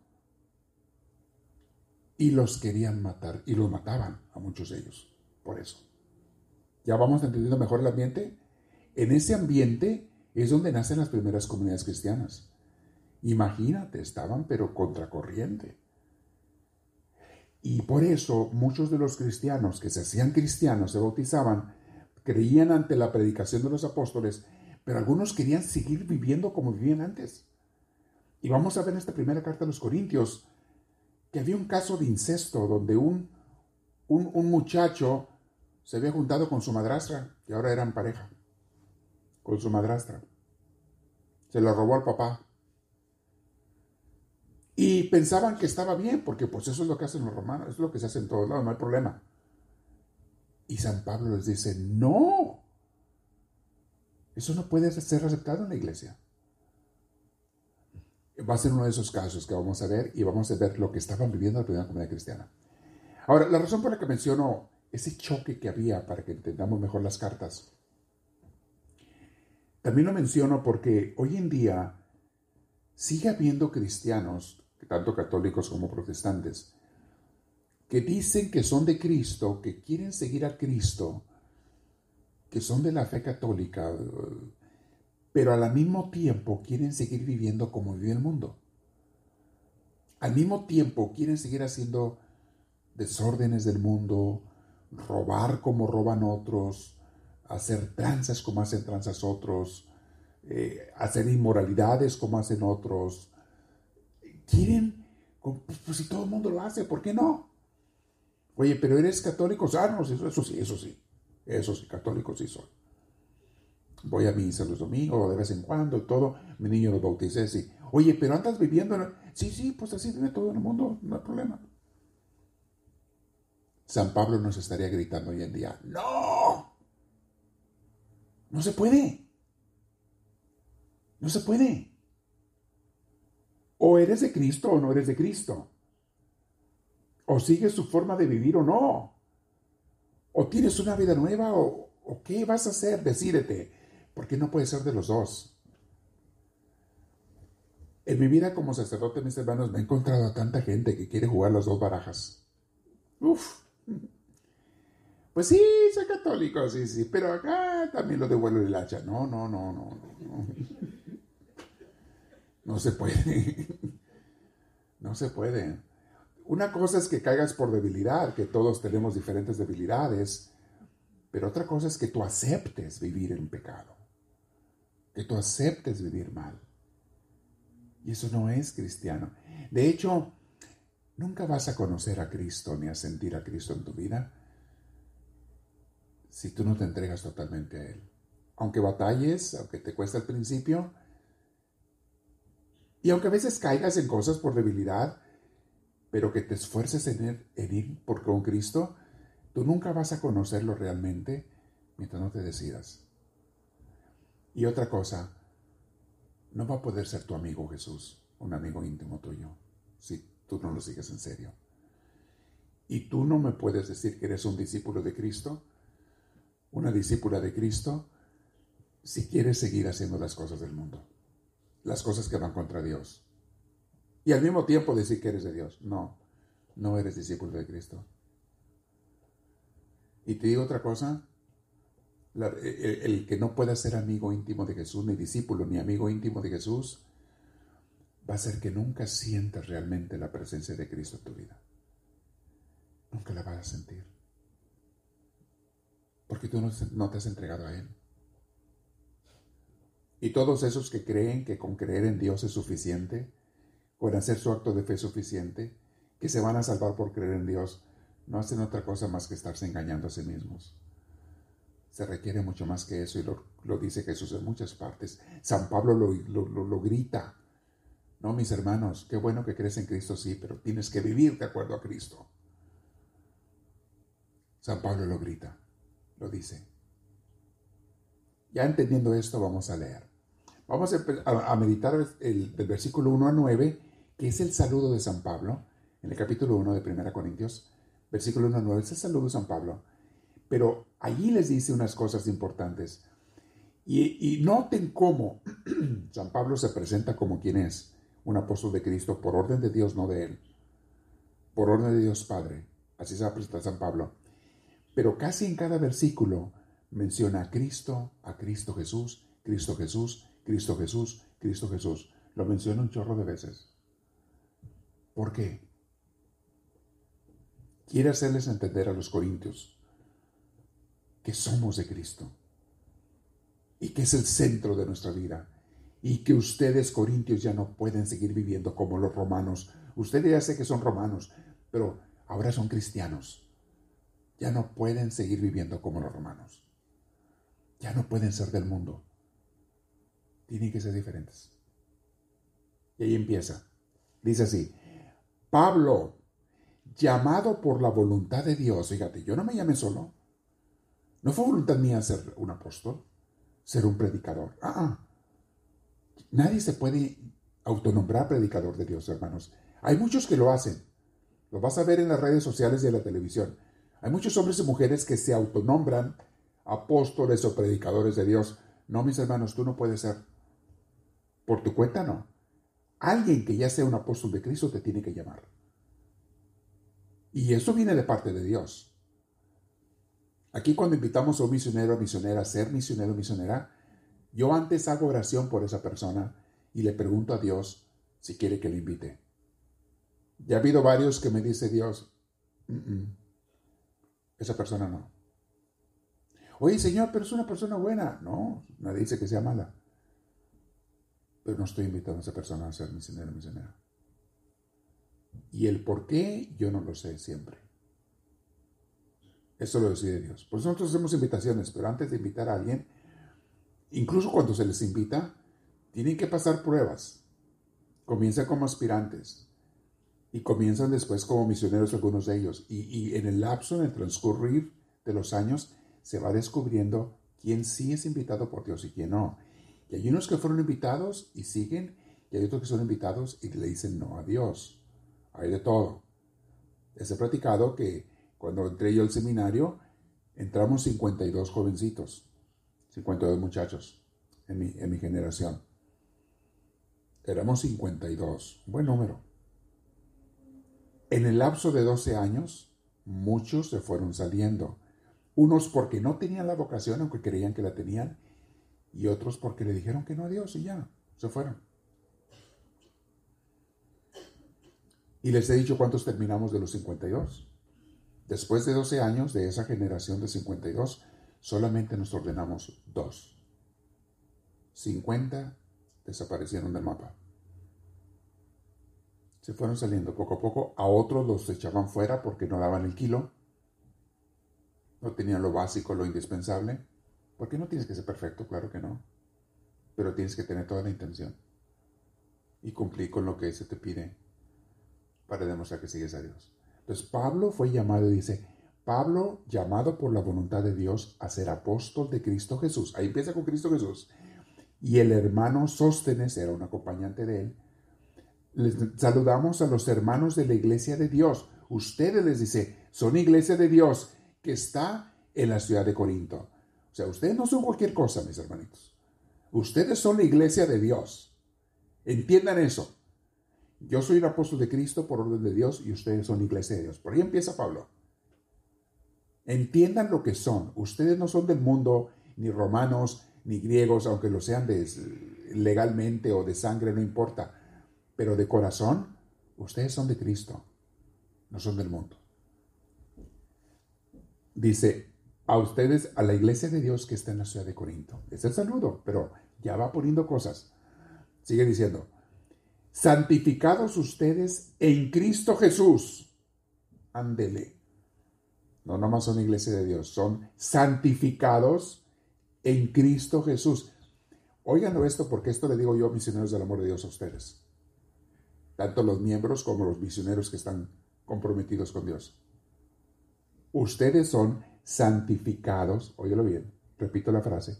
Y los querían matar y los mataban a muchos de ellos. Por eso. ¿Ya vamos entendiendo mejor el ambiente? En ese ambiente es donde nacen las primeras comunidades cristianas. Imagínate, estaban pero contracorriente. Y por eso muchos de los cristianos que se hacían cristianos, se bautizaban, creían ante la predicación de los apóstoles, pero algunos querían seguir viviendo como vivían antes. Y vamos a ver en esta primera carta a los Corintios que había un caso de incesto donde un, un, muchacho se había juntado con su madrastra, y ahora eran pareja, con su madrastra. Se la robó al papá. Y pensaban que estaba bien, porque pues eso es lo que hacen los romanos, es lo que se hace en todos lados, no hay problema. Y San Pablo les dice, no, eso no puede ser aceptado en la iglesia. Va a ser uno de esos casos que vamos a ver y vamos a ver lo que estaban viviendo la primera comunidad cristiana. Ahora, la razón por la que menciono ese choque que había para que entendamos mejor las cartas, también lo menciono porque hoy en día sigue habiendo cristianos tanto católicos como protestantes, que dicen que son de Cristo, que quieren seguir a Cristo, que son de la fe católica, pero al mismo tiempo quieren seguir viviendo como vive el mundo. Al mismo tiempo quieren seguir haciendo desórdenes del mundo, robar como roban otros, hacer tranzas como hacen tranzas otros, eh, hacer inmoralidades como hacen otros, quieren, pues, pues, si todo el mundo lo hace, ¿por qué no? Oye, pero eres católico, ah, no, eso, sí, eso sí, eso sí, católico sí soy. Voy a misa los domingos, de vez en cuando, todo, mi niño lo bauticé, sí. Oye, pero andas viviendo, sí, sí, pues así tiene todo el mundo, no hay problema. San Pablo nos estaría gritando hoy en día, no, no se puede, no se puede. O eres de Cristo o no eres de Cristo. O sigues su forma de vivir o no. O tienes una vida nueva o, qué vas a hacer. Decídete. Porque no puede ser de los dos. En mi vida como sacerdote, mis hermanos, me he encontrado a tanta gente que quiere jugar las dos barajas. Uf. Pues sí, soy católico, sí, sí, pero acá también lo devuelvo el hacha. No, no, no, no, no. No se puede. No se puede. Una cosa es que caigas por debilidad, que todos tenemos diferentes debilidades, pero otra cosa es que tú aceptes vivir en pecado, que tú aceptes vivir mal. Y eso no es cristiano. De hecho, nunca vas a conocer a Cristo ni a sentir a Cristo en tu vida si tú no te entregas totalmente a Él. Aunque batalles, aunque te cueste al principio, y aunque a veces caigas en cosas por debilidad, pero que te esfuerces en ir, por con Cristo, tú nunca vas a conocerlo realmente mientras no te decidas. Y otra cosa, no va a poder ser tu amigo Jesús, un amigo íntimo tuyo, si tú no lo sigues en serio. Y tú no me puedes decir que eres un discípulo de Cristo, una discípula de Cristo, si quieres seguir haciendo las cosas del mundo, las cosas que van contra Dios. Y al mismo tiempo decir que eres de Dios. No, no eres discípulo de Cristo. Y te digo otra cosa, el, que no pueda ser amigo íntimo de Jesús, ni discípulo, ni amigo íntimo de Jesús, va a ser que nunca sientas realmente la presencia de Cristo en tu vida. Nunca la vas a sentir. Porque tú no te has entregado a Él. Y todos esos que creen que con creer en Dios es suficiente, con hacer su acto de fe suficiente, que se van a salvar por creer en Dios, no hacen otra cosa más que estarse engañando a sí mismos. Se requiere mucho más que eso y lo, dice Jesús en muchas partes. San Pablo lo, lo, grita. No, mis hermanos, qué bueno que crees en Cristo, sí, pero tienes que vivir de acuerdo a Cristo. San Pablo lo grita, lo dice. Ya entendiendo esto, vamos a leer. Vamos a, meditar el, del versículo 1 a 9, que es el saludo de San Pablo, en el capítulo 1 de 1 Corintios, versículo 1 a 9, es el saludo de San Pablo. Pero allí les dice unas cosas importantes. Y, noten cómo San Pablo se presenta como quien es, un apóstol de Cristo, por orden de Dios, no de él. Por orden de Dios Padre. Así se va a presentar San Pablo. Pero casi en cada versículo menciona a Cristo, a Cristo Jesús, Cristo Jesús, Cristo Jesús, Cristo Jesús. Lo menciona un chorro de veces. ¿Por qué? Quiere hacerles entender a los corintios que somos de Cristo y que es el centro de nuestra vida y que ustedes corintios ya no pueden seguir viviendo como los romanos. Ustedes ya sé que son romanos, pero ahora son cristianos. Ya no pueden seguir viviendo como los romanos. Ya no pueden ser del mundo tienen que ser diferentes. Y ahí empieza. Dice así, Pablo, llamado por la voluntad de Dios, fíjate, yo no me llamé solo. No fue voluntad mía ser un apóstol, ser un predicador. Ah, ah. Nadie se puede autonombrar predicador de Dios, hermanos. Hay muchos que lo hacen. Lo vas a ver en las redes sociales y en la televisión. Hay muchos hombres y mujeres que se autonombran apóstoles o predicadores de Dios. No, mis hermanos, tú no puedes ser. Por tu cuenta no. Alguien que ya sea un apóstol de Cristo te tiene que llamar. Y eso viene de parte de Dios. Aquí cuando invitamos a un misionero o misionera a ser misionero o misionera, yo antes hago oración por esa persona y le pregunto a Dios si quiere que le invite. Ya ha habido varios que me dice Dios, esa persona no. Oye, Señor, pero es una persona buena. No, nadie dice que sea mala pero no estoy invitando a esa persona a ser misionero o misionera. Y el por qué, yo no lo sé siempre. Eso lo decide Dios. Por eso nosotros hacemos invitaciones, pero antes de invitar a alguien, incluso cuando se les invita, tienen que pasar pruebas. Comienzan como aspirantes y comienzan después como misioneros algunos de ellos. Y, en el lapso, en el transcurrir de los años, se va descubriendo quién sí es invitado por Dios y quién no. Y hay unos que fueron invitados y siguen, y hay otros que son invitados y le dicen no a Dios. Hay de todo. Les he platicado que cuando entré yo al seminario, entramos 52 jovencitos, 52 muchachos en mi, en mi generación. Éramos 52, buen número. En el lapso de 12 años, muchos se fueron saliendo. Unos porque no tenían la vocación, aunque creían que la tenían, y otros porque le dijeron que no a Dios y ya, se fueron. Y les he dicho cuántos terminamos de los 52. Después de 12 años de esa generación de 52, solamente nos ordenamos dos. 50 desaparecieron del mapa. Se fueron saliendo poco a poco. A otros los echaban fuera porque no daban el kilo. No tenían lo básico, lo indispensable. Porque no tienes que ser perfecto, claro que no. Pero tienes que tener toda la intención. Y cumplir con lo que se te pide para demostrar que sigues a Dios. Entonces Pablo fue llamado y dice, Pablo llamado por la voluntad de Dios a ser apóstol de Cristo Jesús. Ahí empieza con Cristo Jesús. y el hermano Sóstenes era un acompañante de él. Les saludamos a los hermanos de la iglesia de Dios. Ustedes les dice, son iglesia de Dios que está en la ciudad de Corinto. O sea, ustedes no son cualquier cosa, mis hermanitos. Ustedes son la iglesia de Dios. Entiendan eso. Yo soy un apóstol de Cristo por orden de Dios y ustedes son iglesia de Dios. Por ahí empieza Pablo. Entiendan lo que son. Ustedes no son del mundo, ni romanos, ni griegos, aunque lo sean legalmente o de sangre, no importa. Pero de corazón, ustedes son de Cristo, no son del mundo. Dice, a ustedes, a la iglesia de Dios que está en la ciudad de Corinto. Es el saludo, pero ya va poniendo cosas. Sigue diciendo, santificados ustedes en Cristo Jesús. Ándele. No nomás son iglesia de Dios, son santificados en Cristo Jesús. Oigan esto porque esto le digo yo, misioneros del amor de Dios, a ustedes. Tanto los miembros como los misioneros que están comprometidos con Dios. Ustedes son santificados, óyelo bien, repito la frase,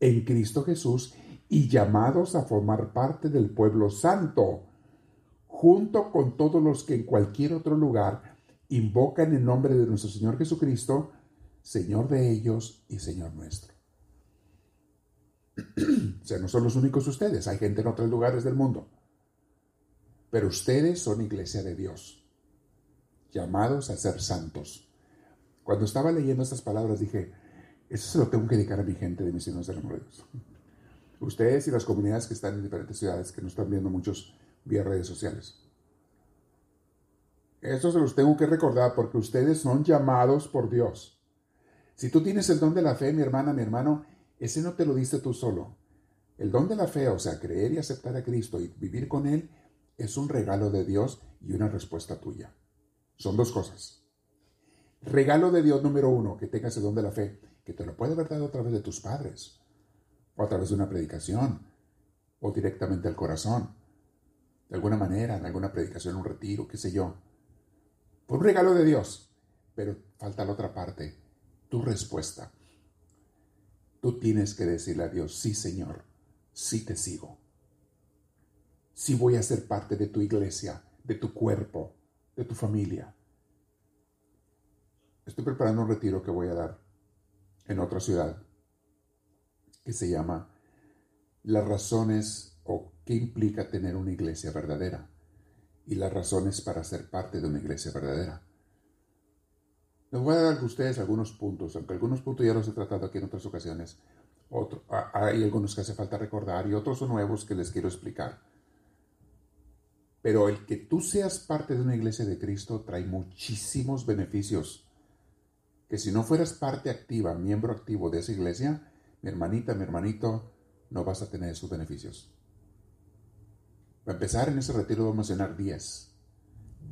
en Cristo Jesús y llamados a formar parte del pueblo santo, junto con todos los que en cualquier otro lugar invocan el nombre de nuestro Señor Jesucristo, Señor de ellos y Señor nuestro. o sea, no son los únicos ustedes, hay gente en otros lugares del mundo. Pero ustedes son iglesia de Dios, llamados a ser santos. Cuando estaba leyendo estas palabras dije, eso se lo tengo que dedicar a mi gente de Misiones del Amor. Ustedes y las comunidades que están en diferentes ciudades, que nos están viendo muchos vía redes sociales. Eso se los tengo que recordar porque ustedes son llamados por Dios. Si tú tienes el don de la fe, mi hermana, mi hermano, ese no te lo diste tú solo. El don de la fe, o sea, creer y aceptar a Cristo y vivir con Él, es un regalo de Dios y una respuesta tuya. Son dos cosas. Regalo de Dios número uno, que tengas el don de la fe, que te lo puede haber dado a través de tus padres, a través de una predicación, o directamente al corazón, de alguna manera, en alguna predicación, un retiro, qué sé yo. Fue un regalo de Dios, pero falta la otra parte, tu respuesta. Tú tienes que decirle a Dios, sí Señor, sí te sigo. Sí voy a ser parte de tu iglesia, de tu cuerpo, de tu familia. Estoy preparando un retiro que voy a dar en otra ciudad que se llama Las razones o qué implica tener una iglesia verdadera y las razones para ser parte de una iglesia verdadera. Les voy a dar a ustedes algunos puntos, aunque algunos puntos ya los he tratado aquí en otras ocasiones. Otro, hay algunos que hace falta recordar y otros son nuevos que les quiero explicar. Pero el que tú seas parte de una iglesia de Cristo trae muchísimos beneficios. Que si no fueras parte activa, miembro activo de esa iglesia, mi hermanita, mi hermanito, no vas a tener esos beneficios. Para empezar, en ese retiro voy a mencionar 10.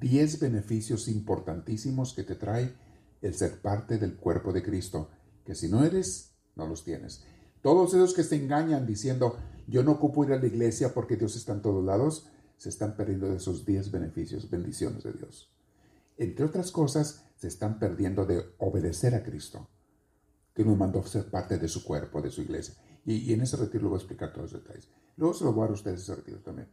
10 beneficios importantísimos que te trae el ser parte del cuerpo de Cristo, que si no eres, no los tienes. Todos esos que se engañan diciendo, yo no ocupo ir a la iglesia porque Dios está en todos lados, se están perdiendo de esos 10 beneficios, bendiciones de Dios. Entre otras cosas, se están perdiendo de obedecer a Cristo, que nos mandó a ser parte de su cuerpo, de su iglesia. Y, en ese retiro lo voy a explicar todos los detalles. Luego se lo voy a dar a ustedes ese retiro también.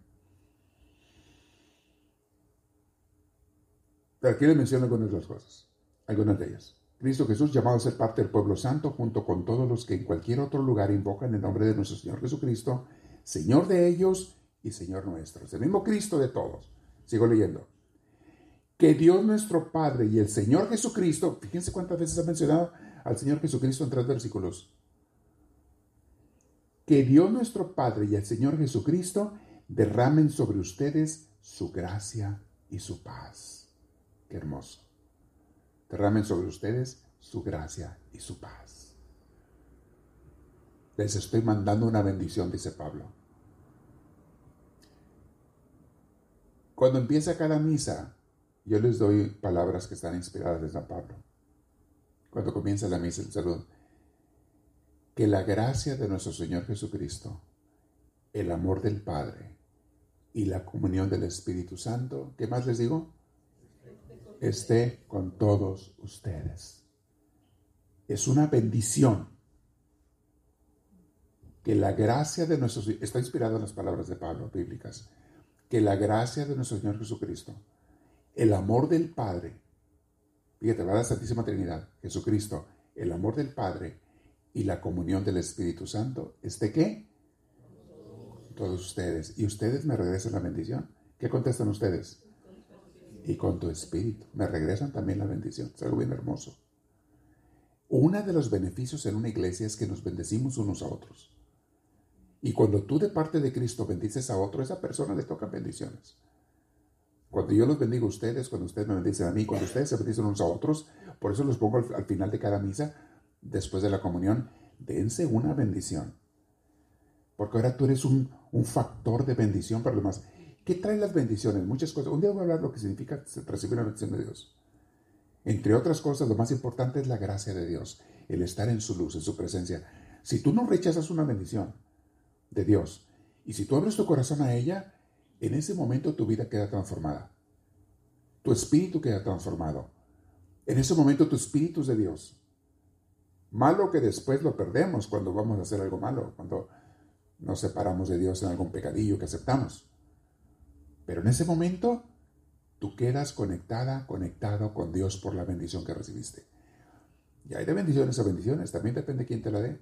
Pero aquí les menciono algunas de las cosas, algunas de ellas. Cristo Jesús llamado a ser parte del pueblo santo junto con todos los que en cualquier otro lugar invocan el nombre de nuestro Señor Jesucristo, Señor de ellos y Señor nuestro. Es el mismo Cristo de todos. Sigo leyendo. Que Dios nuestro Padre y el Señor Jesucristo, fíjense cuántas veces ha mencionado al Señor Jesucristo en tres versículos. Que Dios nuestro Padre y el Señor Jesucristo derramen sobre ustedes su gracia y su paz. Qué hermoso. Derramen sobre ustedes su gracia y su paz. Les estoy mandando una bendición, dice Pablo. Cuando empieza cada misa, yo les doy palabras que están inspiradas de San Pablo. Cuando comienza la misa, el saludo. Que la gracia de nuestro Señor Jesucristo, el amor del Padre y la comunión del Espíritu Santo, ¿qué más les digo? esté con todos ustedes. Es una bendición. que la gracia de nuestro está inspirado en las palabras de Pablo bíblicas, que la gracia de nuestro Señor Jesucristo, el amor del Padre, fíjate, va la Santísima Trinidad, Jesucristo, el amor del Padre y la comunión del Espíritu Santo, ¿este qué? Todos ustedes. Y ustedes me regresan la bendición. ¿Qué contestan ustedes? Y con tu espíritu. Me regresan también la bendición. Es algo bien hermoso. Uno de los beneficios en una iglesia es que nos bendecimos unos a otros. Y cuando tú de parte de Cristo bendices a otro, esa persona le tocan bendiciones. Cuando yo los bendigo a ustedes, cuando ustedes me bendicen a mí, cuando ustedes se bendicen unos a otros, por eso los pongo al, final de cada misa, después de la comunión, dense una bendición. Porque ahora tú eres un, un factor de bendición para los demás. ¿Qué traen las bendiciones? Muchas cosas. Un día voy a hablar de lo que significa recibir una bendición de Dios. Entre otras cosas, lo más importante es la gracia de Dios, el estar en su luz, en su presencia. Si tú no rechazas una bendición de Dios y si tú abres tu corazón a ella, en ese momento tu vida queda transformada. Tu espíritu queda transformado. En ese momento tu espíritu es de Dios. Malo que después lo perdemos cuando vamos a hacer algo malo, cuando nos separamos de Dios en algún pecadillo que aceptamos. Pero en ese momento tú quedas conectada, conectado con Dios por la bendición que recibiste. Y hay de bendiciones a bendiciones, también depende de quién te la dé.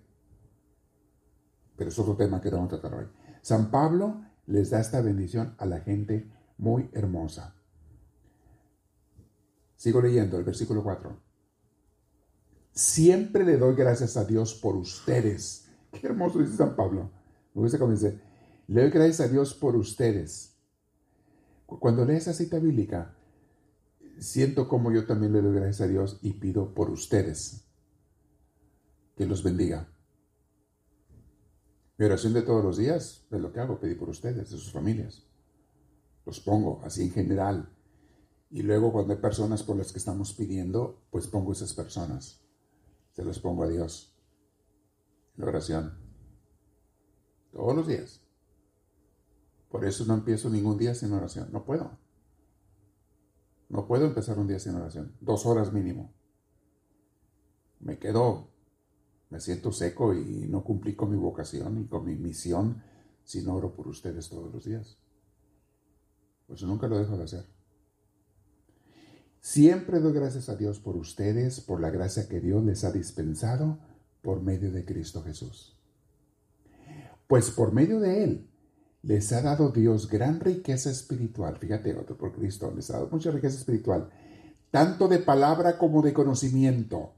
Pero es otro tema que vamos a tratar hoy. San Pablo les da esta bendición a la gente muy hermosa. Sigo leyendo el versículo 4. Siempre le doy gracias a Dios por ustedes. Qué hermoso dice San Pablo. Me gusta cómo dice, le doy gracias a Dios por ustedes cuando lees esa cita bíblica, siento como yo también le doy gracias a Dios y pido por ustedes. Que los bendiga. Mi oración de todos los días es lo que hago, pedir por ustedes, de sus familias. Los pongo así en general. Y luego cuando hay personas por las que estamos pidiendo, pues pongo esas personas. Se los pongo a Dios. En oración. Todos los días. Por eso no empiezo ningún día sin oración. No puedo. No puedo empezar un día sin oración. Dos horas mínimo. Me quedo, me siento seco y no cumplí con mi vocación y con mi misión si no oro por ustedes todos los días. Pues nunca lo dejo de hacer. Siempre doy gracias a Dios por ustedes, por la gracia que Dios les ha dispensado por medio de Cristo Jesús. Pues por medio de Él les ha dado Dios gran riqueza espiritual. Fíjate, otro por Cristo, les ha dado mucha riqueza espiritual, tanto de palabra como de conocimiento.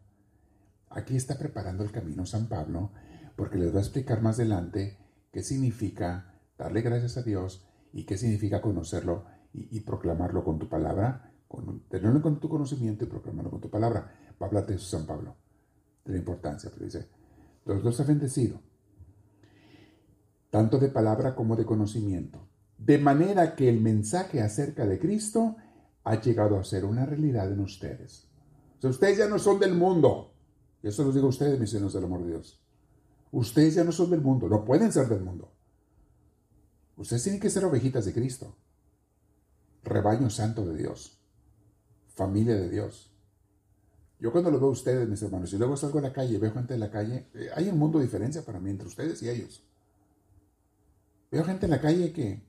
Aquí está preparando el camino San Pablo, porque les va a explicar más adelante qué significa darle gracias a Dios y qué significa conocerlo y, proclamarlo con tu palabra, tenerlo con tu conocimiento y proclamarlo con tu palabra. Va a hablar de eso San Pablo, de la importancia, pero dice, los dos han bendecido tanto de palabra como de conocimiento, de manera que el mensaje acerca de Cristo ha llegado a ser una realidad en ustedes. O ustedes ya no son del mundo. Eso lo digo a ustedes, mis hijos del amor de Dios. Ustedes ya no son del mundo, no pueden ser del mundo. Ustedes tienen que ser ovejitas de Cristo, rebaño santo de Dios, familia de Dios. Yo cuando lo veo a ustedes, mis hermanos, y luego salgo a la calle veo gente en la calle, eh, hay un mundo de diferencia para mí entre ustedes y ellos. Veo gente en la calle que,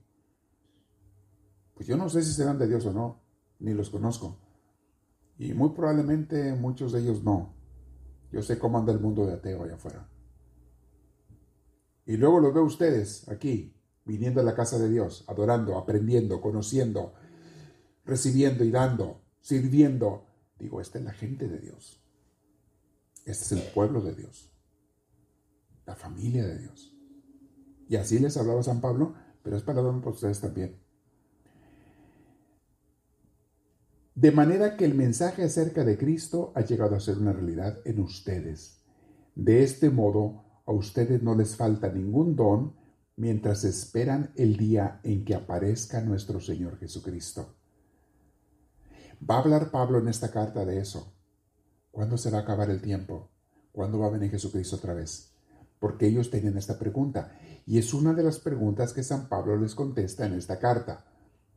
pues yo no sé si serán de Dios o no, ni los conozco. Y muy probablemente muchos de ellos no. Yo sé cómo anda el mundo de ateo allá afuera. Y luego los veo ustedes aquí, viniendo a la casa de Dios, adorando, aprendiendo, conociendo, recibiendo y dando, sirviendo. Digo, esta es la gente de Dios. Este es el pueblo de Dios. La familia de Dios. Y así les hablaba San Pablo, pero es palabra para ustedes también. De manera que el mensaje acerca de Cristo ha llegado a ser una realidad en ustedes. De este modo, a ustedes no les falta ningún don mientras esperan el día en que aparezca nuestro Señor Jesucristo. Va a hablar Pablo en esta carta de eso. ¿Cuándo se va a acabar el tiempo? ¿Cuándo va a venir Jesucristo otra vez? Porque ellos tenían esta pregunta. Y es una de las preguntas que San Pablo les contesta en esta carta.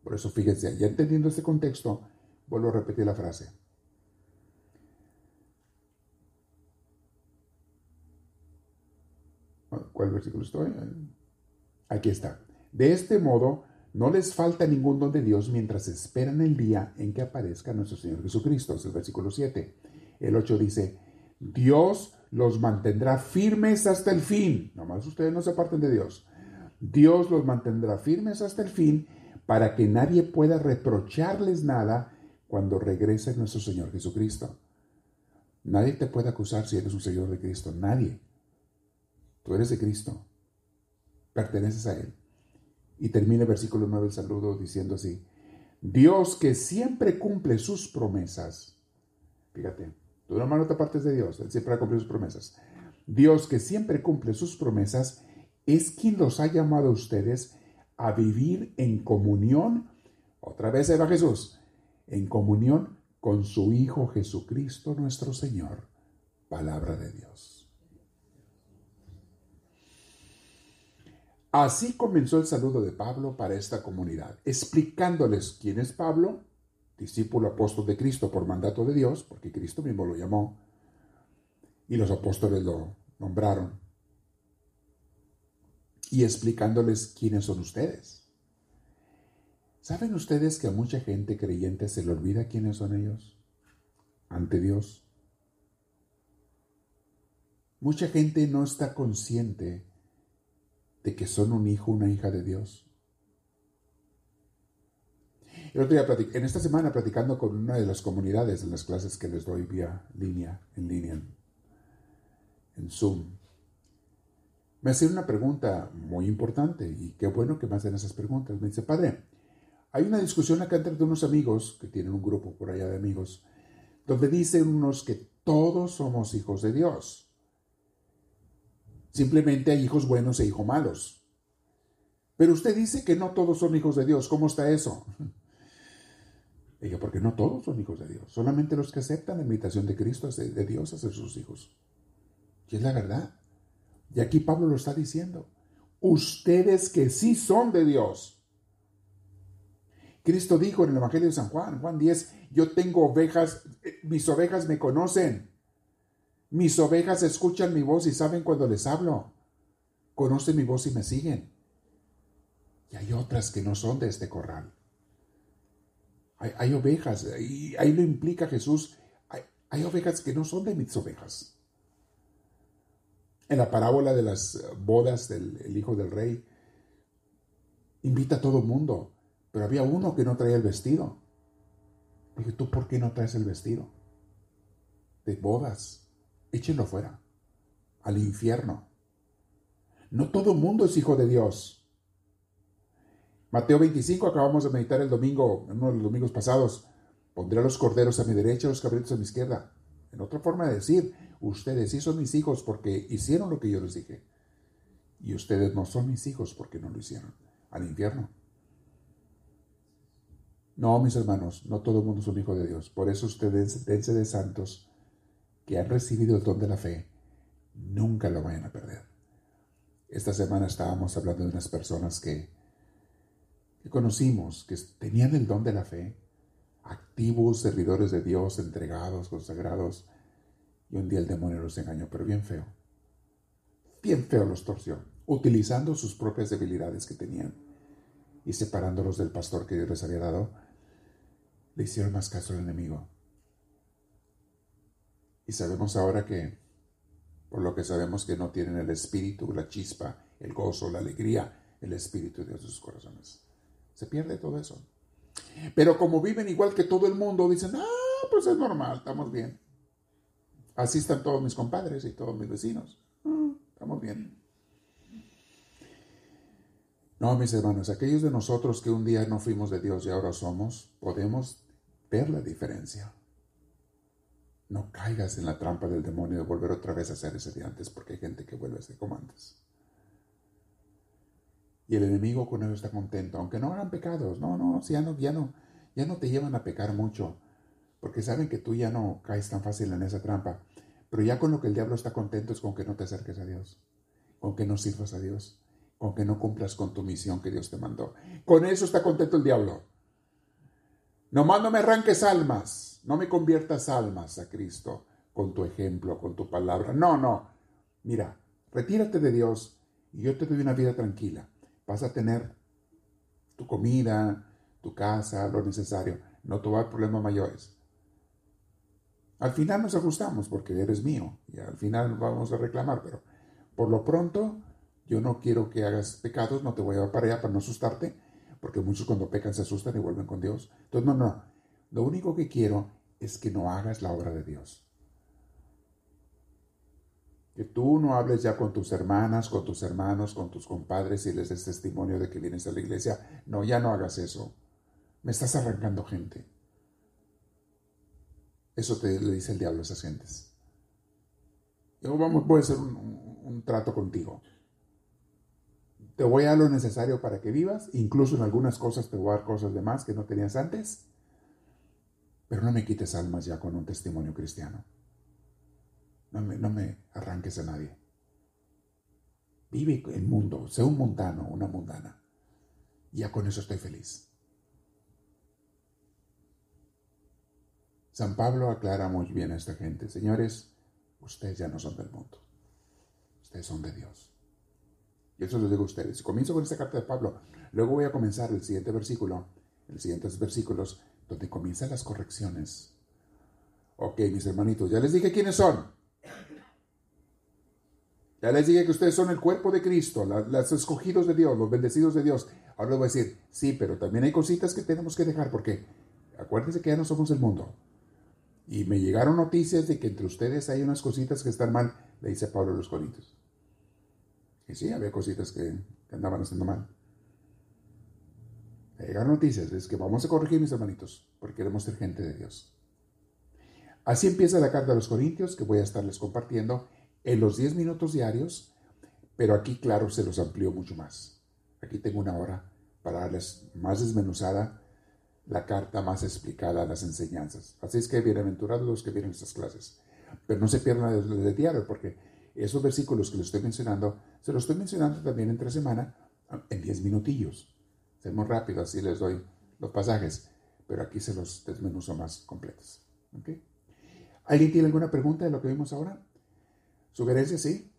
Por eso fíjense, ya entendiendo este contexto, vuelvo a repetir la frase. ¿Cuál versículo estoy? Aquí está. De este modo, no les falta ningún don de Dios mientras esperan el día en que aparezca nuestro Señor Jesucristo. Es el versículo 7. El 8 dice, Dios los mantendrá firmes hasta el fin. Nomás ustedes no se aparten de Dios. Dios los mantendrá firmes hasta el fin para que nadie pueda reprocharles nada cuando regrese nuestro Señor Jesucristo. Nadie te puede acusar si eres un seguidor de Cristo. Nadie. Tú eres de Cristo. Perteneces a Él. Y termina el versículo 9 el saludo diciendo así, Dios que siempre cumple sus promesas. Fíjate, tú hermano te apartes de Dios, Él siempre ha cumplido sus promesas. Dios que siempre cumple sus promesas es quien los ha llamado a ustedes a vivir en comunión, otra vez va Jesús, en comunión con su Hijo Jesucristo nuestro Señor. Palabra de Dios. Así comenzó el saludo de Pablo para esta comunidad, explicándoles quién es Pablo, discípulo apóstol de Cristo por mandato de Dios, porque Cristo mismo lo llamó, y los apóstoles lo nombraron, y explicándoles quiénes son ustedes. ¿Saben ustedes que a mucha gente creyente se le olvida quiénes son ellos ante Dios? Mucha gente no está consciente de que son un hijo, una hija de Dios. El otro día, en esta semana, platicando con una de las comunidades en las clases que les doy vía línea, en línea, en Zoom, me hacían una pregunta muy importante y qué bueno que me hacen esas preguntas. Me dice, padre, hay una discusión acá entre unos amigos, que tienen un grupo por allá de amigos, donde dicen unos que todos somos hijos de Dios. Simplemente hay hijos buenos e hijos malos. Pero usted dice que no todos son hijos de Dios. ¿Cómo está eso? Digo, porque no todos son hijos de Dios. Solamente los que aceptan la invitación de Cristo de Dios a ser sus hijos. Y es la verdad. Y aquí Pablo lo está diciendo. Ustedes que sí son de Dios. Cristo dijo en el Evangelio de San Juan, Juan 10, yo tengo ovejas, eh, mis ovejas me conocen. Mis ovejas escuchan mi voz y saben cuando les hablo. Conocen mi voz y me siguen. Y hay otras que no son de este corral. Hay, ovejas, y ahí lo implica Jesús. Hay, ovejas que no son de mis ovejas. En la parábola de las bodas del hijo del rey, invita a todo mundo, pero había uno que no traía el vestido. Dije, ¿tú por qué no traes el vestido? De bodas échenlo fuera, al infierno. No todo el mundo es hijo de Dios. Mateo 25, acabamos de meditar el domingo, en uno de los domingos pasados. Pondré a los corderos a mi derecha, a los cabritos a mi izquierda. En otra forma de decir, ustedes sí son mis hijos porque hicieron lo que yo les dije. Y ustedes no son mis hijos porque no lo hicieron. Al infierno. No, mis hermanos, no todo el mundo es un hijo de Dios. Por eso ustedes dense de santos que han recibido el don de la fe, nunca lo vayan a perder. Esta semana estábamos hablando de unas personas que, que conocimos, que tenían el don de la fe, activos, servidores de Dios, entregados, consagrados, y un día el demonio los engañó, pero bien feo. Bien feo los torció, utilizando sus propias debilidades que tenían y separándolos del pastor que Dios les había dado, le hicieron más caso al enemigo y sabemos ahora que, por lo que sabemos que no tienen el espíritu, la chispa, el gozo, la alegría, el espíritu de Dios en sus corazones. Se pierde todo eso. Pero como viven igual que todo el mundo, dicen, ah, pues es normal, estamos bien. Así están todos mis compadres y todos mis vecinos. Ah, estamos bien. No, mis hermanos, aquellos de nosotros que un día no fuimos de Dios y ahora somos, podemos ver la diferencia. No caigas en la trampa del demonio de volver otra vez a ser ese de antes, porque hay gente que vuelve a ser como antes. Y el enemigo con eso está contento, aunque no hagan pecados. No, no, ya no, ya no, ya no te llevan a pecar mucho, porque saben que tú ya no caes tan fácil en esa trampa. Pero ya con lo que el diablo está contento es con que no te acerques a Dios, con que no sirvas a Dios, con que no cumplas con tu misión que Dios te mandó. Con eso está contento el diablo. Nomás no me arranques almas. No me conviertas almas a Cristo con tu ejemplo, con tu palabra. No, no. Mira, retírate de Dios y yo te doy una vida tranquila. Vas a tener tu comida, tu casa, lo necesario. No te va a dar problemas mayores. Al final nos ajustamos porque eres mío y al final vamos a reclamar, pero por lo pronto yo no quiero que hagas pecados, no te voy a dar para allá para no asustarte, porque muchos cuando pecan se asustan y vuelven con Dios. Entonces, no, no, lo único que quiero es que no hagas la obra de Dios. Que tú no hables ya con tus hermanas, con tus hermanos, con tus compadres y les des testimonio de que vienes a la iglesia. No, ya no hagas eso. Me estás arrancando gente. Eso te le dice el diablo a esas gentes. Yo vamos, voy a hacer un, un trato contigo. Te voy a dar lo necesario para que vivas, incluso en algunas cosas te voy a dar cosas de más que no tenías antes, pero no me quites almas ya con un testimonio cristiano. No me, arranques a nadie. Vive el mundo, sé un mundano, una mundana. Ya con eso estoy feliz. San Pablo aclara muy bien a esta gente, señores, ustedes ya no son del mundo, ustedes son de Dios. Y eso les digo a ustedes. Comienzo con esta carta de Pablo, luego voy a comenzar el siguiente versículo, los siguientes versículos, donde comienzan las correcciones. Ok, mis hermanitos, ya les dije quiénes son. Ya les dije que ustedes son el cuerpo de Cristo, los escogidos de Dios, los bendecidos de Dios. Ahora les voy a decir, sí, pero también hay cositas que tenemos que dejar, porque acuérdense que ya no somos el mundo. Y me llegaron noticias de que entre ustedes hay unas cositas que están mal, le dice Pablo a los Corintios. Y sí, había cositas que, andaban haciendo mal. Me llegaron noticias, es que vamos a corregir, mis hermanitos, porque queremos ser gente de Dios. Así empieza la carta a los Corintios, que voy a estarles compartiendo en los 10 minutos diarios, pero aquí, claro, se los amplió mucho más. Aquí tengo una hora para darles más desmenuzada la carta, más explicada las enseñanzas. Así es que bienaventurados los que vienen estas clases. Pero no se pierdan el de diario, porque esos versículos que les estoy mencionando, se los estoy mencionando también entre semana en 10 minutillos. Hacemos rápido, así les doy los pasajes, pero aquí se los desmenuzo más completos. ¿Alguien tiene alguna pregunta de lo que vimos ahora? ¿Sugerencias? Sí.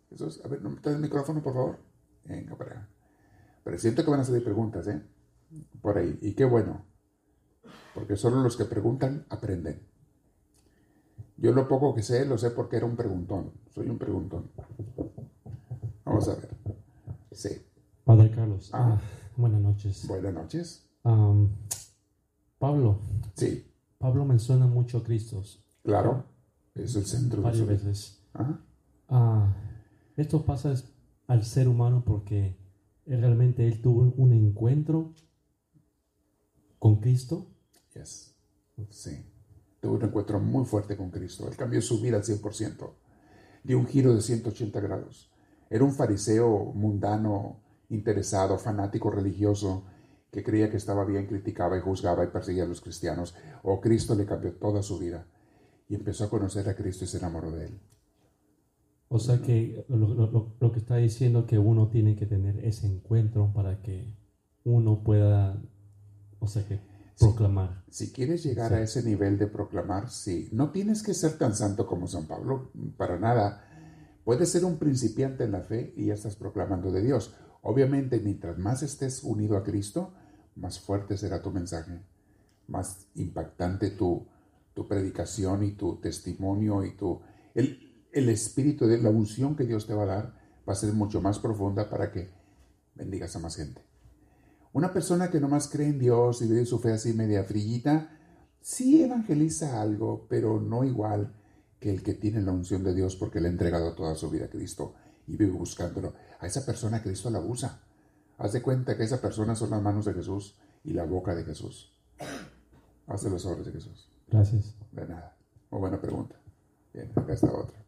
A ver, ¿no me el micrófono, por favor? Venga, para Pero siento que van a salir preguntas, ¿eh? Por ahí. Y qué bueno. Porque solo los que preguntan aprenden. Yo lo poco que sé, lo sé porque era un preguntón. Soy un preguntón. Vamos a ver. Sí. Padre Carlos. Ah. ah buenas noches. Buenas noches. Pablo. Sí. Pablo menciona mucho a Cristo. Claro. Es el centro. Varias veces. Ajá. Ah, esto pasa al ser humano porque realmente él tuvo un encuentro con Cristo. Yes. Sí. Tuvo un encuentro muy fuerte con Cristo. Él cambió su vida al 100%. Dio un giro de 180 grados. Era un fariseo mundano, interesado, fanático religioso, que creía que estaba bien, criticaba y juzgaba y perseguía a los cristianos. O oh, Cristo le cambió toda su vida. Y empezó a conocer a Cristo y se enamoró de él. O sea que lo, que está diciendo que uno tiene que tener ese encuentro para que uno pueda, o sea que proclamar. Si, quieres llegar a ese nivel de proclamar, sí. No tienes que ser tan santo como San Pablo, para nada. Puedes ser un principiante en la fe y ya estás proclamando de Dios. Obviamente, mientras más estés unido a Cristo, más fuerte será tu mensaje, más impactante tu, tu predicación y tu testimonio y tu... El, el espíritu de la unción que Dios te va a dar va a ser mucho más profunda para que bendigas a más gente. Una persona que nomás cree en Dios y vive su fe así media frillita, sí evangeliza algo, pero no igual que el que tiene la unción de Dios porque le ha entregado toda su vida a Cristo y vive buscándolo. A esa persona Cristo la usa. Haz de cuenta que esa persona son las manos de Jesús y la boca de Jesús. Haz de los ojos de Jesús. Gracias. De nada. Muy buena pregunta. Bien, acá está otra.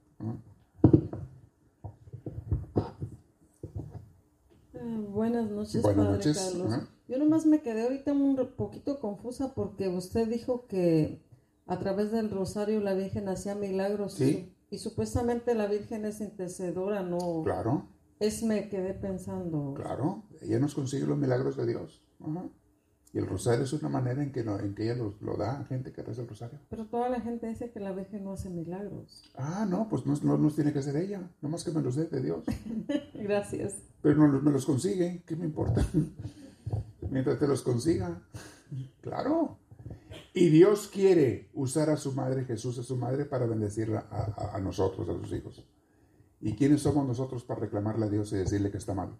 Buenas noches, Padre Carlos. Yo nomás me quedé ahorita un poquito confusa porque usted dijo que a través del rosario la Virgen hacía milagros y, supuestamente la Virgen es intercedora, ¿no? Claro. Es me quedé pensando. Claro, ella nos consigue los milagros de Dios. Y el rosario es una manera en que, en que ella lo, da a gente que reza el rosario. Pero toda la gente dice que la Virgen no hace milagros. Ah, no, pues no, no los tiene que hacer ella, nomás que me los dé de Dios. Gracias. Pero no me los consigue, ¿qué me importa? Mientras te los consiga. Claro. Y Dios quiere usar a su madre, Jesús a su madre, para bendecirla a, a nosotros, a sus hijos. ¿Y quiénes somos nosotros para reclamarle a Dios y decirle que está mal?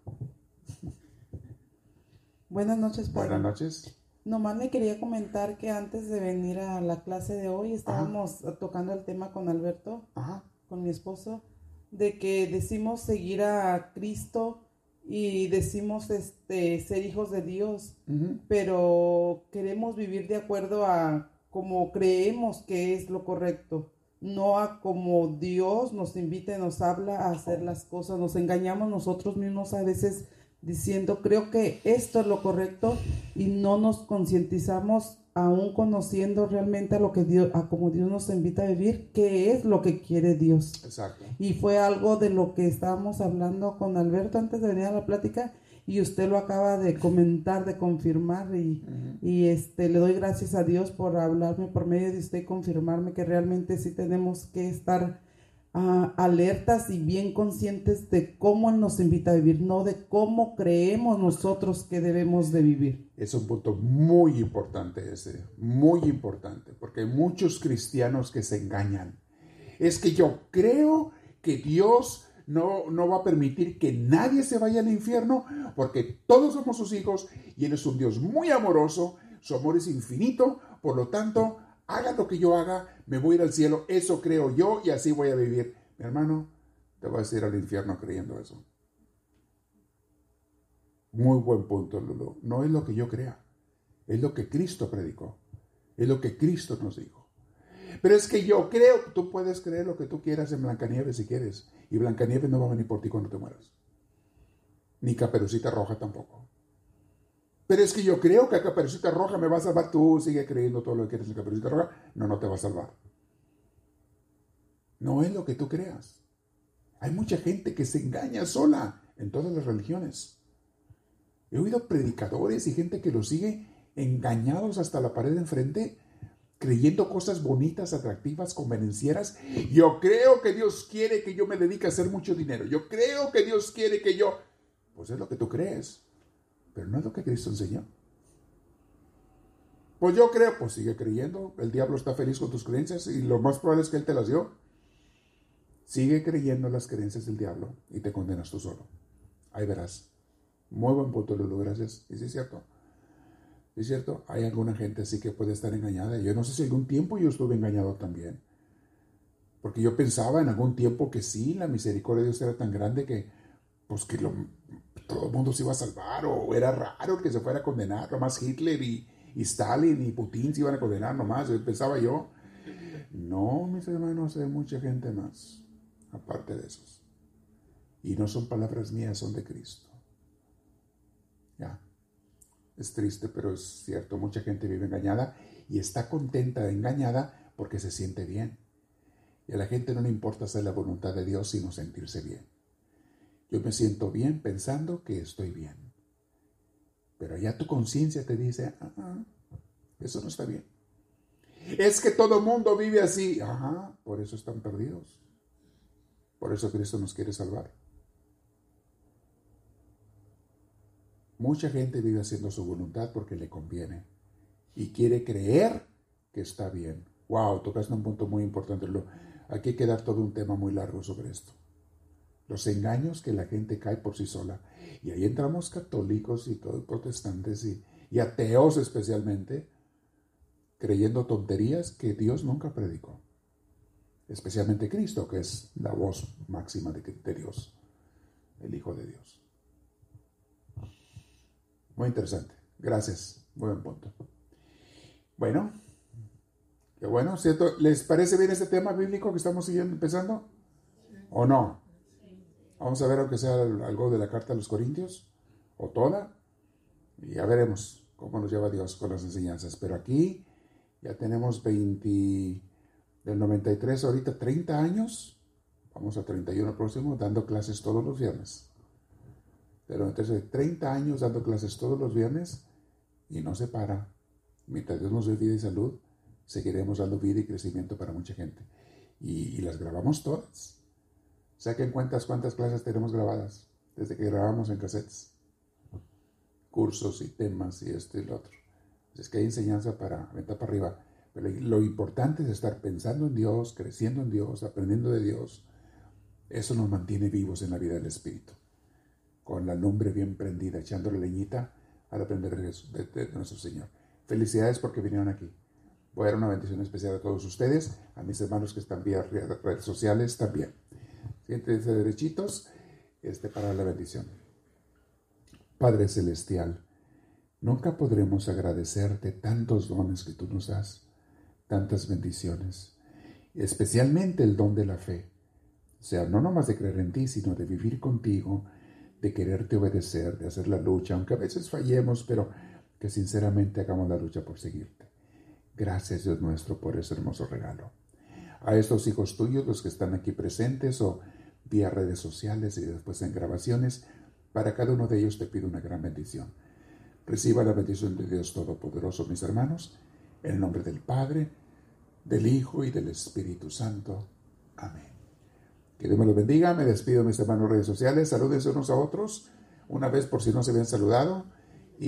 Buenas noches, Padre. Buenas noches. Nomás me quería comentar que antes de venir a la clase de hoy estábamos tocando el tema con Alberto, con mi esposo, de que decimos seguir a Cristo y decimos este ser hijos de Dios, pero queremos vivir de acuerdo a como creemos que es lo correcto, no a como Dios nos invita y nos habla a hacer las cosas, nos engañamos nosotros mismos a veces diciendo, creo que esto es lo correcto y no nos concientizamos aún conociendo realmente a lo que Dios, a como Dios nos invita a vivir, qué es lo que quiere Dios. Exacto. Y fue algo de lo que estábamos hablando con Alberto antes de venir a la plática y usted lo acaba de comentar, de confirmar y, y este le doy gracias a Dios por hablarme por medio de usted y confirmarme que realmente sí tenemos que estar alertas y bien conscientes de cómo nos invita a vivir, no de cómo creemos nosotros que debemos de vivir. Es un punto muy importante ese, muy importante, porque hay muchos cristianos que se engañan. Es que yo creo que Dios no, no va a permitir que nadie se vaya al infierno, porque todos somos sus hijos y Él es un Dios muy amoroso, su amor es infinito, por lo tanto, haga lo que yo haga, me voy a ir al cielo, eso creo yo y así voy a vivir. Mi hermano, te vas a ir al infierno creyendo eso. Muy buen punto, Lulu. No es lo que yo crea, es lo que Cristo predicó, es lo que Cristo nos dijo. Pero es que yo creo, tú puedes creer lo que tú quieras en Blancanieves si quieres, y Blancanieves no va a venir por ti cuando te mueras. Ni Caperucita Roja tampoco. Es que yo creo que a Caperucita Roja me va a salvar. Tú sigue creyendo todo lo que quieres en Caperucita Roja. No, no te va a salvar. No es lo que tú creas. Hay mucha gente que se engaña sola en todas las religiones. He oído predicadores y gente que lo sigue engañados hasta la pared de enfrente, creyendo cosas bonitas, atractivas, convenencieras. Yo creo que Dios quiere que yo me dedique a hacer mucho dinero. Yo creo que Dios quiere que yo... Pues es lo que tú crees. Pero no es lo que Cristo enseñó. Pues yo creo, pues sigue creyendo. El diablo está feliz con tus creencias y lo más probable es que él te las dio. Sigue creyendo las creencias del diablo y te condenas tú solo. Ahí verás. Muy buen punto, Lulu, gracias. Y sí es cierto. Es cierto, hay alguna gente así que puede estar engañada. Yo no sé si algún tiempo yo estuve engañado también. Porque yo pensaba en algún tiempo que sí, la misericordia de Dios era tan grande que, pues que todo el mundo se iba a salvar o era raro que se fuera a condenar, nomás Hitler y, Stalin y Putin se iban a condenar nomás, pensaba yo. No, mis hermanos, hay mucha gente más, aparte de esos. Y no son palabras mías, son de Cristo. Ya. Es triste, pero es cierto, mucha gente vive engañada y está contenta, engañada, porque se siente bien. Y a la gente no le importa hacer la voluntad de Dios, sino sentirse bien. Yo me siento bien pensando que estoy bien. Pero ya tu conciencia te dice, ah, eso no está bien. Es que todo mundo vive así. Ajá, por eso están perdidos. Por eso Cristo nos quiere salvar. Mucha gente vive haciendo su voluntad porque le conviene y quiere creer que está bien. Wow, tocaste un punto muy importante. Aquí hay que dar todo un tema muy largo sobre esto los engaños que la gente cae por sí sola. Y ahí entramos católicos y todos protestantes y, ateos especialmente, creyendo tonterías que Dios nunca predicó. Especialmente Cristo, que es la voz máxima de, de Dios, el Hijo de Dios. Muy interesante. Gracias. Buen punto. Bueno, qué bueno, ¿cierto? ¿Les parece bien este tema bíblico que estamos siguiendo empezando? ¿O no? Vamos a ver aunque sea algo de la carta a los Corintios, o toda, y ya veremos cómo nos lleva Dios con las enseñanzas. Pero aquí ya tenemos 20, del 93 ahorita 30 años, vamos a 31 próximo, dando clases todos los viernes. Pero entonces 30 años dando clases todos los viernes y no se para. Mientras Dios nos dé vida y salud, seguiremos dando vida y crecimiento para mucha gente. Y, las grabamos todas. Saquen cuentas cuántas clases tenemos grabadas desde que grabamos en cassettes. Cursos y temas y esto y lo otro. Es que hay enseñanza para aventar para arriba. Pero lo importante es estar pensando en Dios, creciendo en Dios, aprendiendo de Dios. Eso nos mantiene vivos en la vida del Espíritu. Con la lumbre bien prendida, echándole leñita al aprender de, de nuestro Señor. Felicidades porque vinieron aquí. Voy a dar una bendición especial a todos ustedes, a mis hermanos que están vía redes sociales también. Siéntense derechitos este, para la bendición. Padre Celestial, nunca podremos agradecerte tantos dones que tú nos das, tantas bendiciones, especialmente el don de la fe. O sea, no nomás de creer en ti, sino de vivir contigo, de quererte obedecer, de hacer la lucha, aunque a veces fallemos, pero que sinceramente hagamos la lucha por seguirte. Gracias Dios nuestro por ese hermoso regalo. A estos hijos tuyos, los que están aquí presentes o vía redes sociales y después en grabaciones, para cada uno de ellos te pido una gran bendición. Reciba la bendición de Dios Todopoderoso, mis hermanos, en el nombre del Padre, del Hijo y del Espíritu Santo. Amén. Que Dios me los bendiga. Me despido, mis hermanos redes sociales. Salúdense unos a otros. Una vez por si no se habían saludado.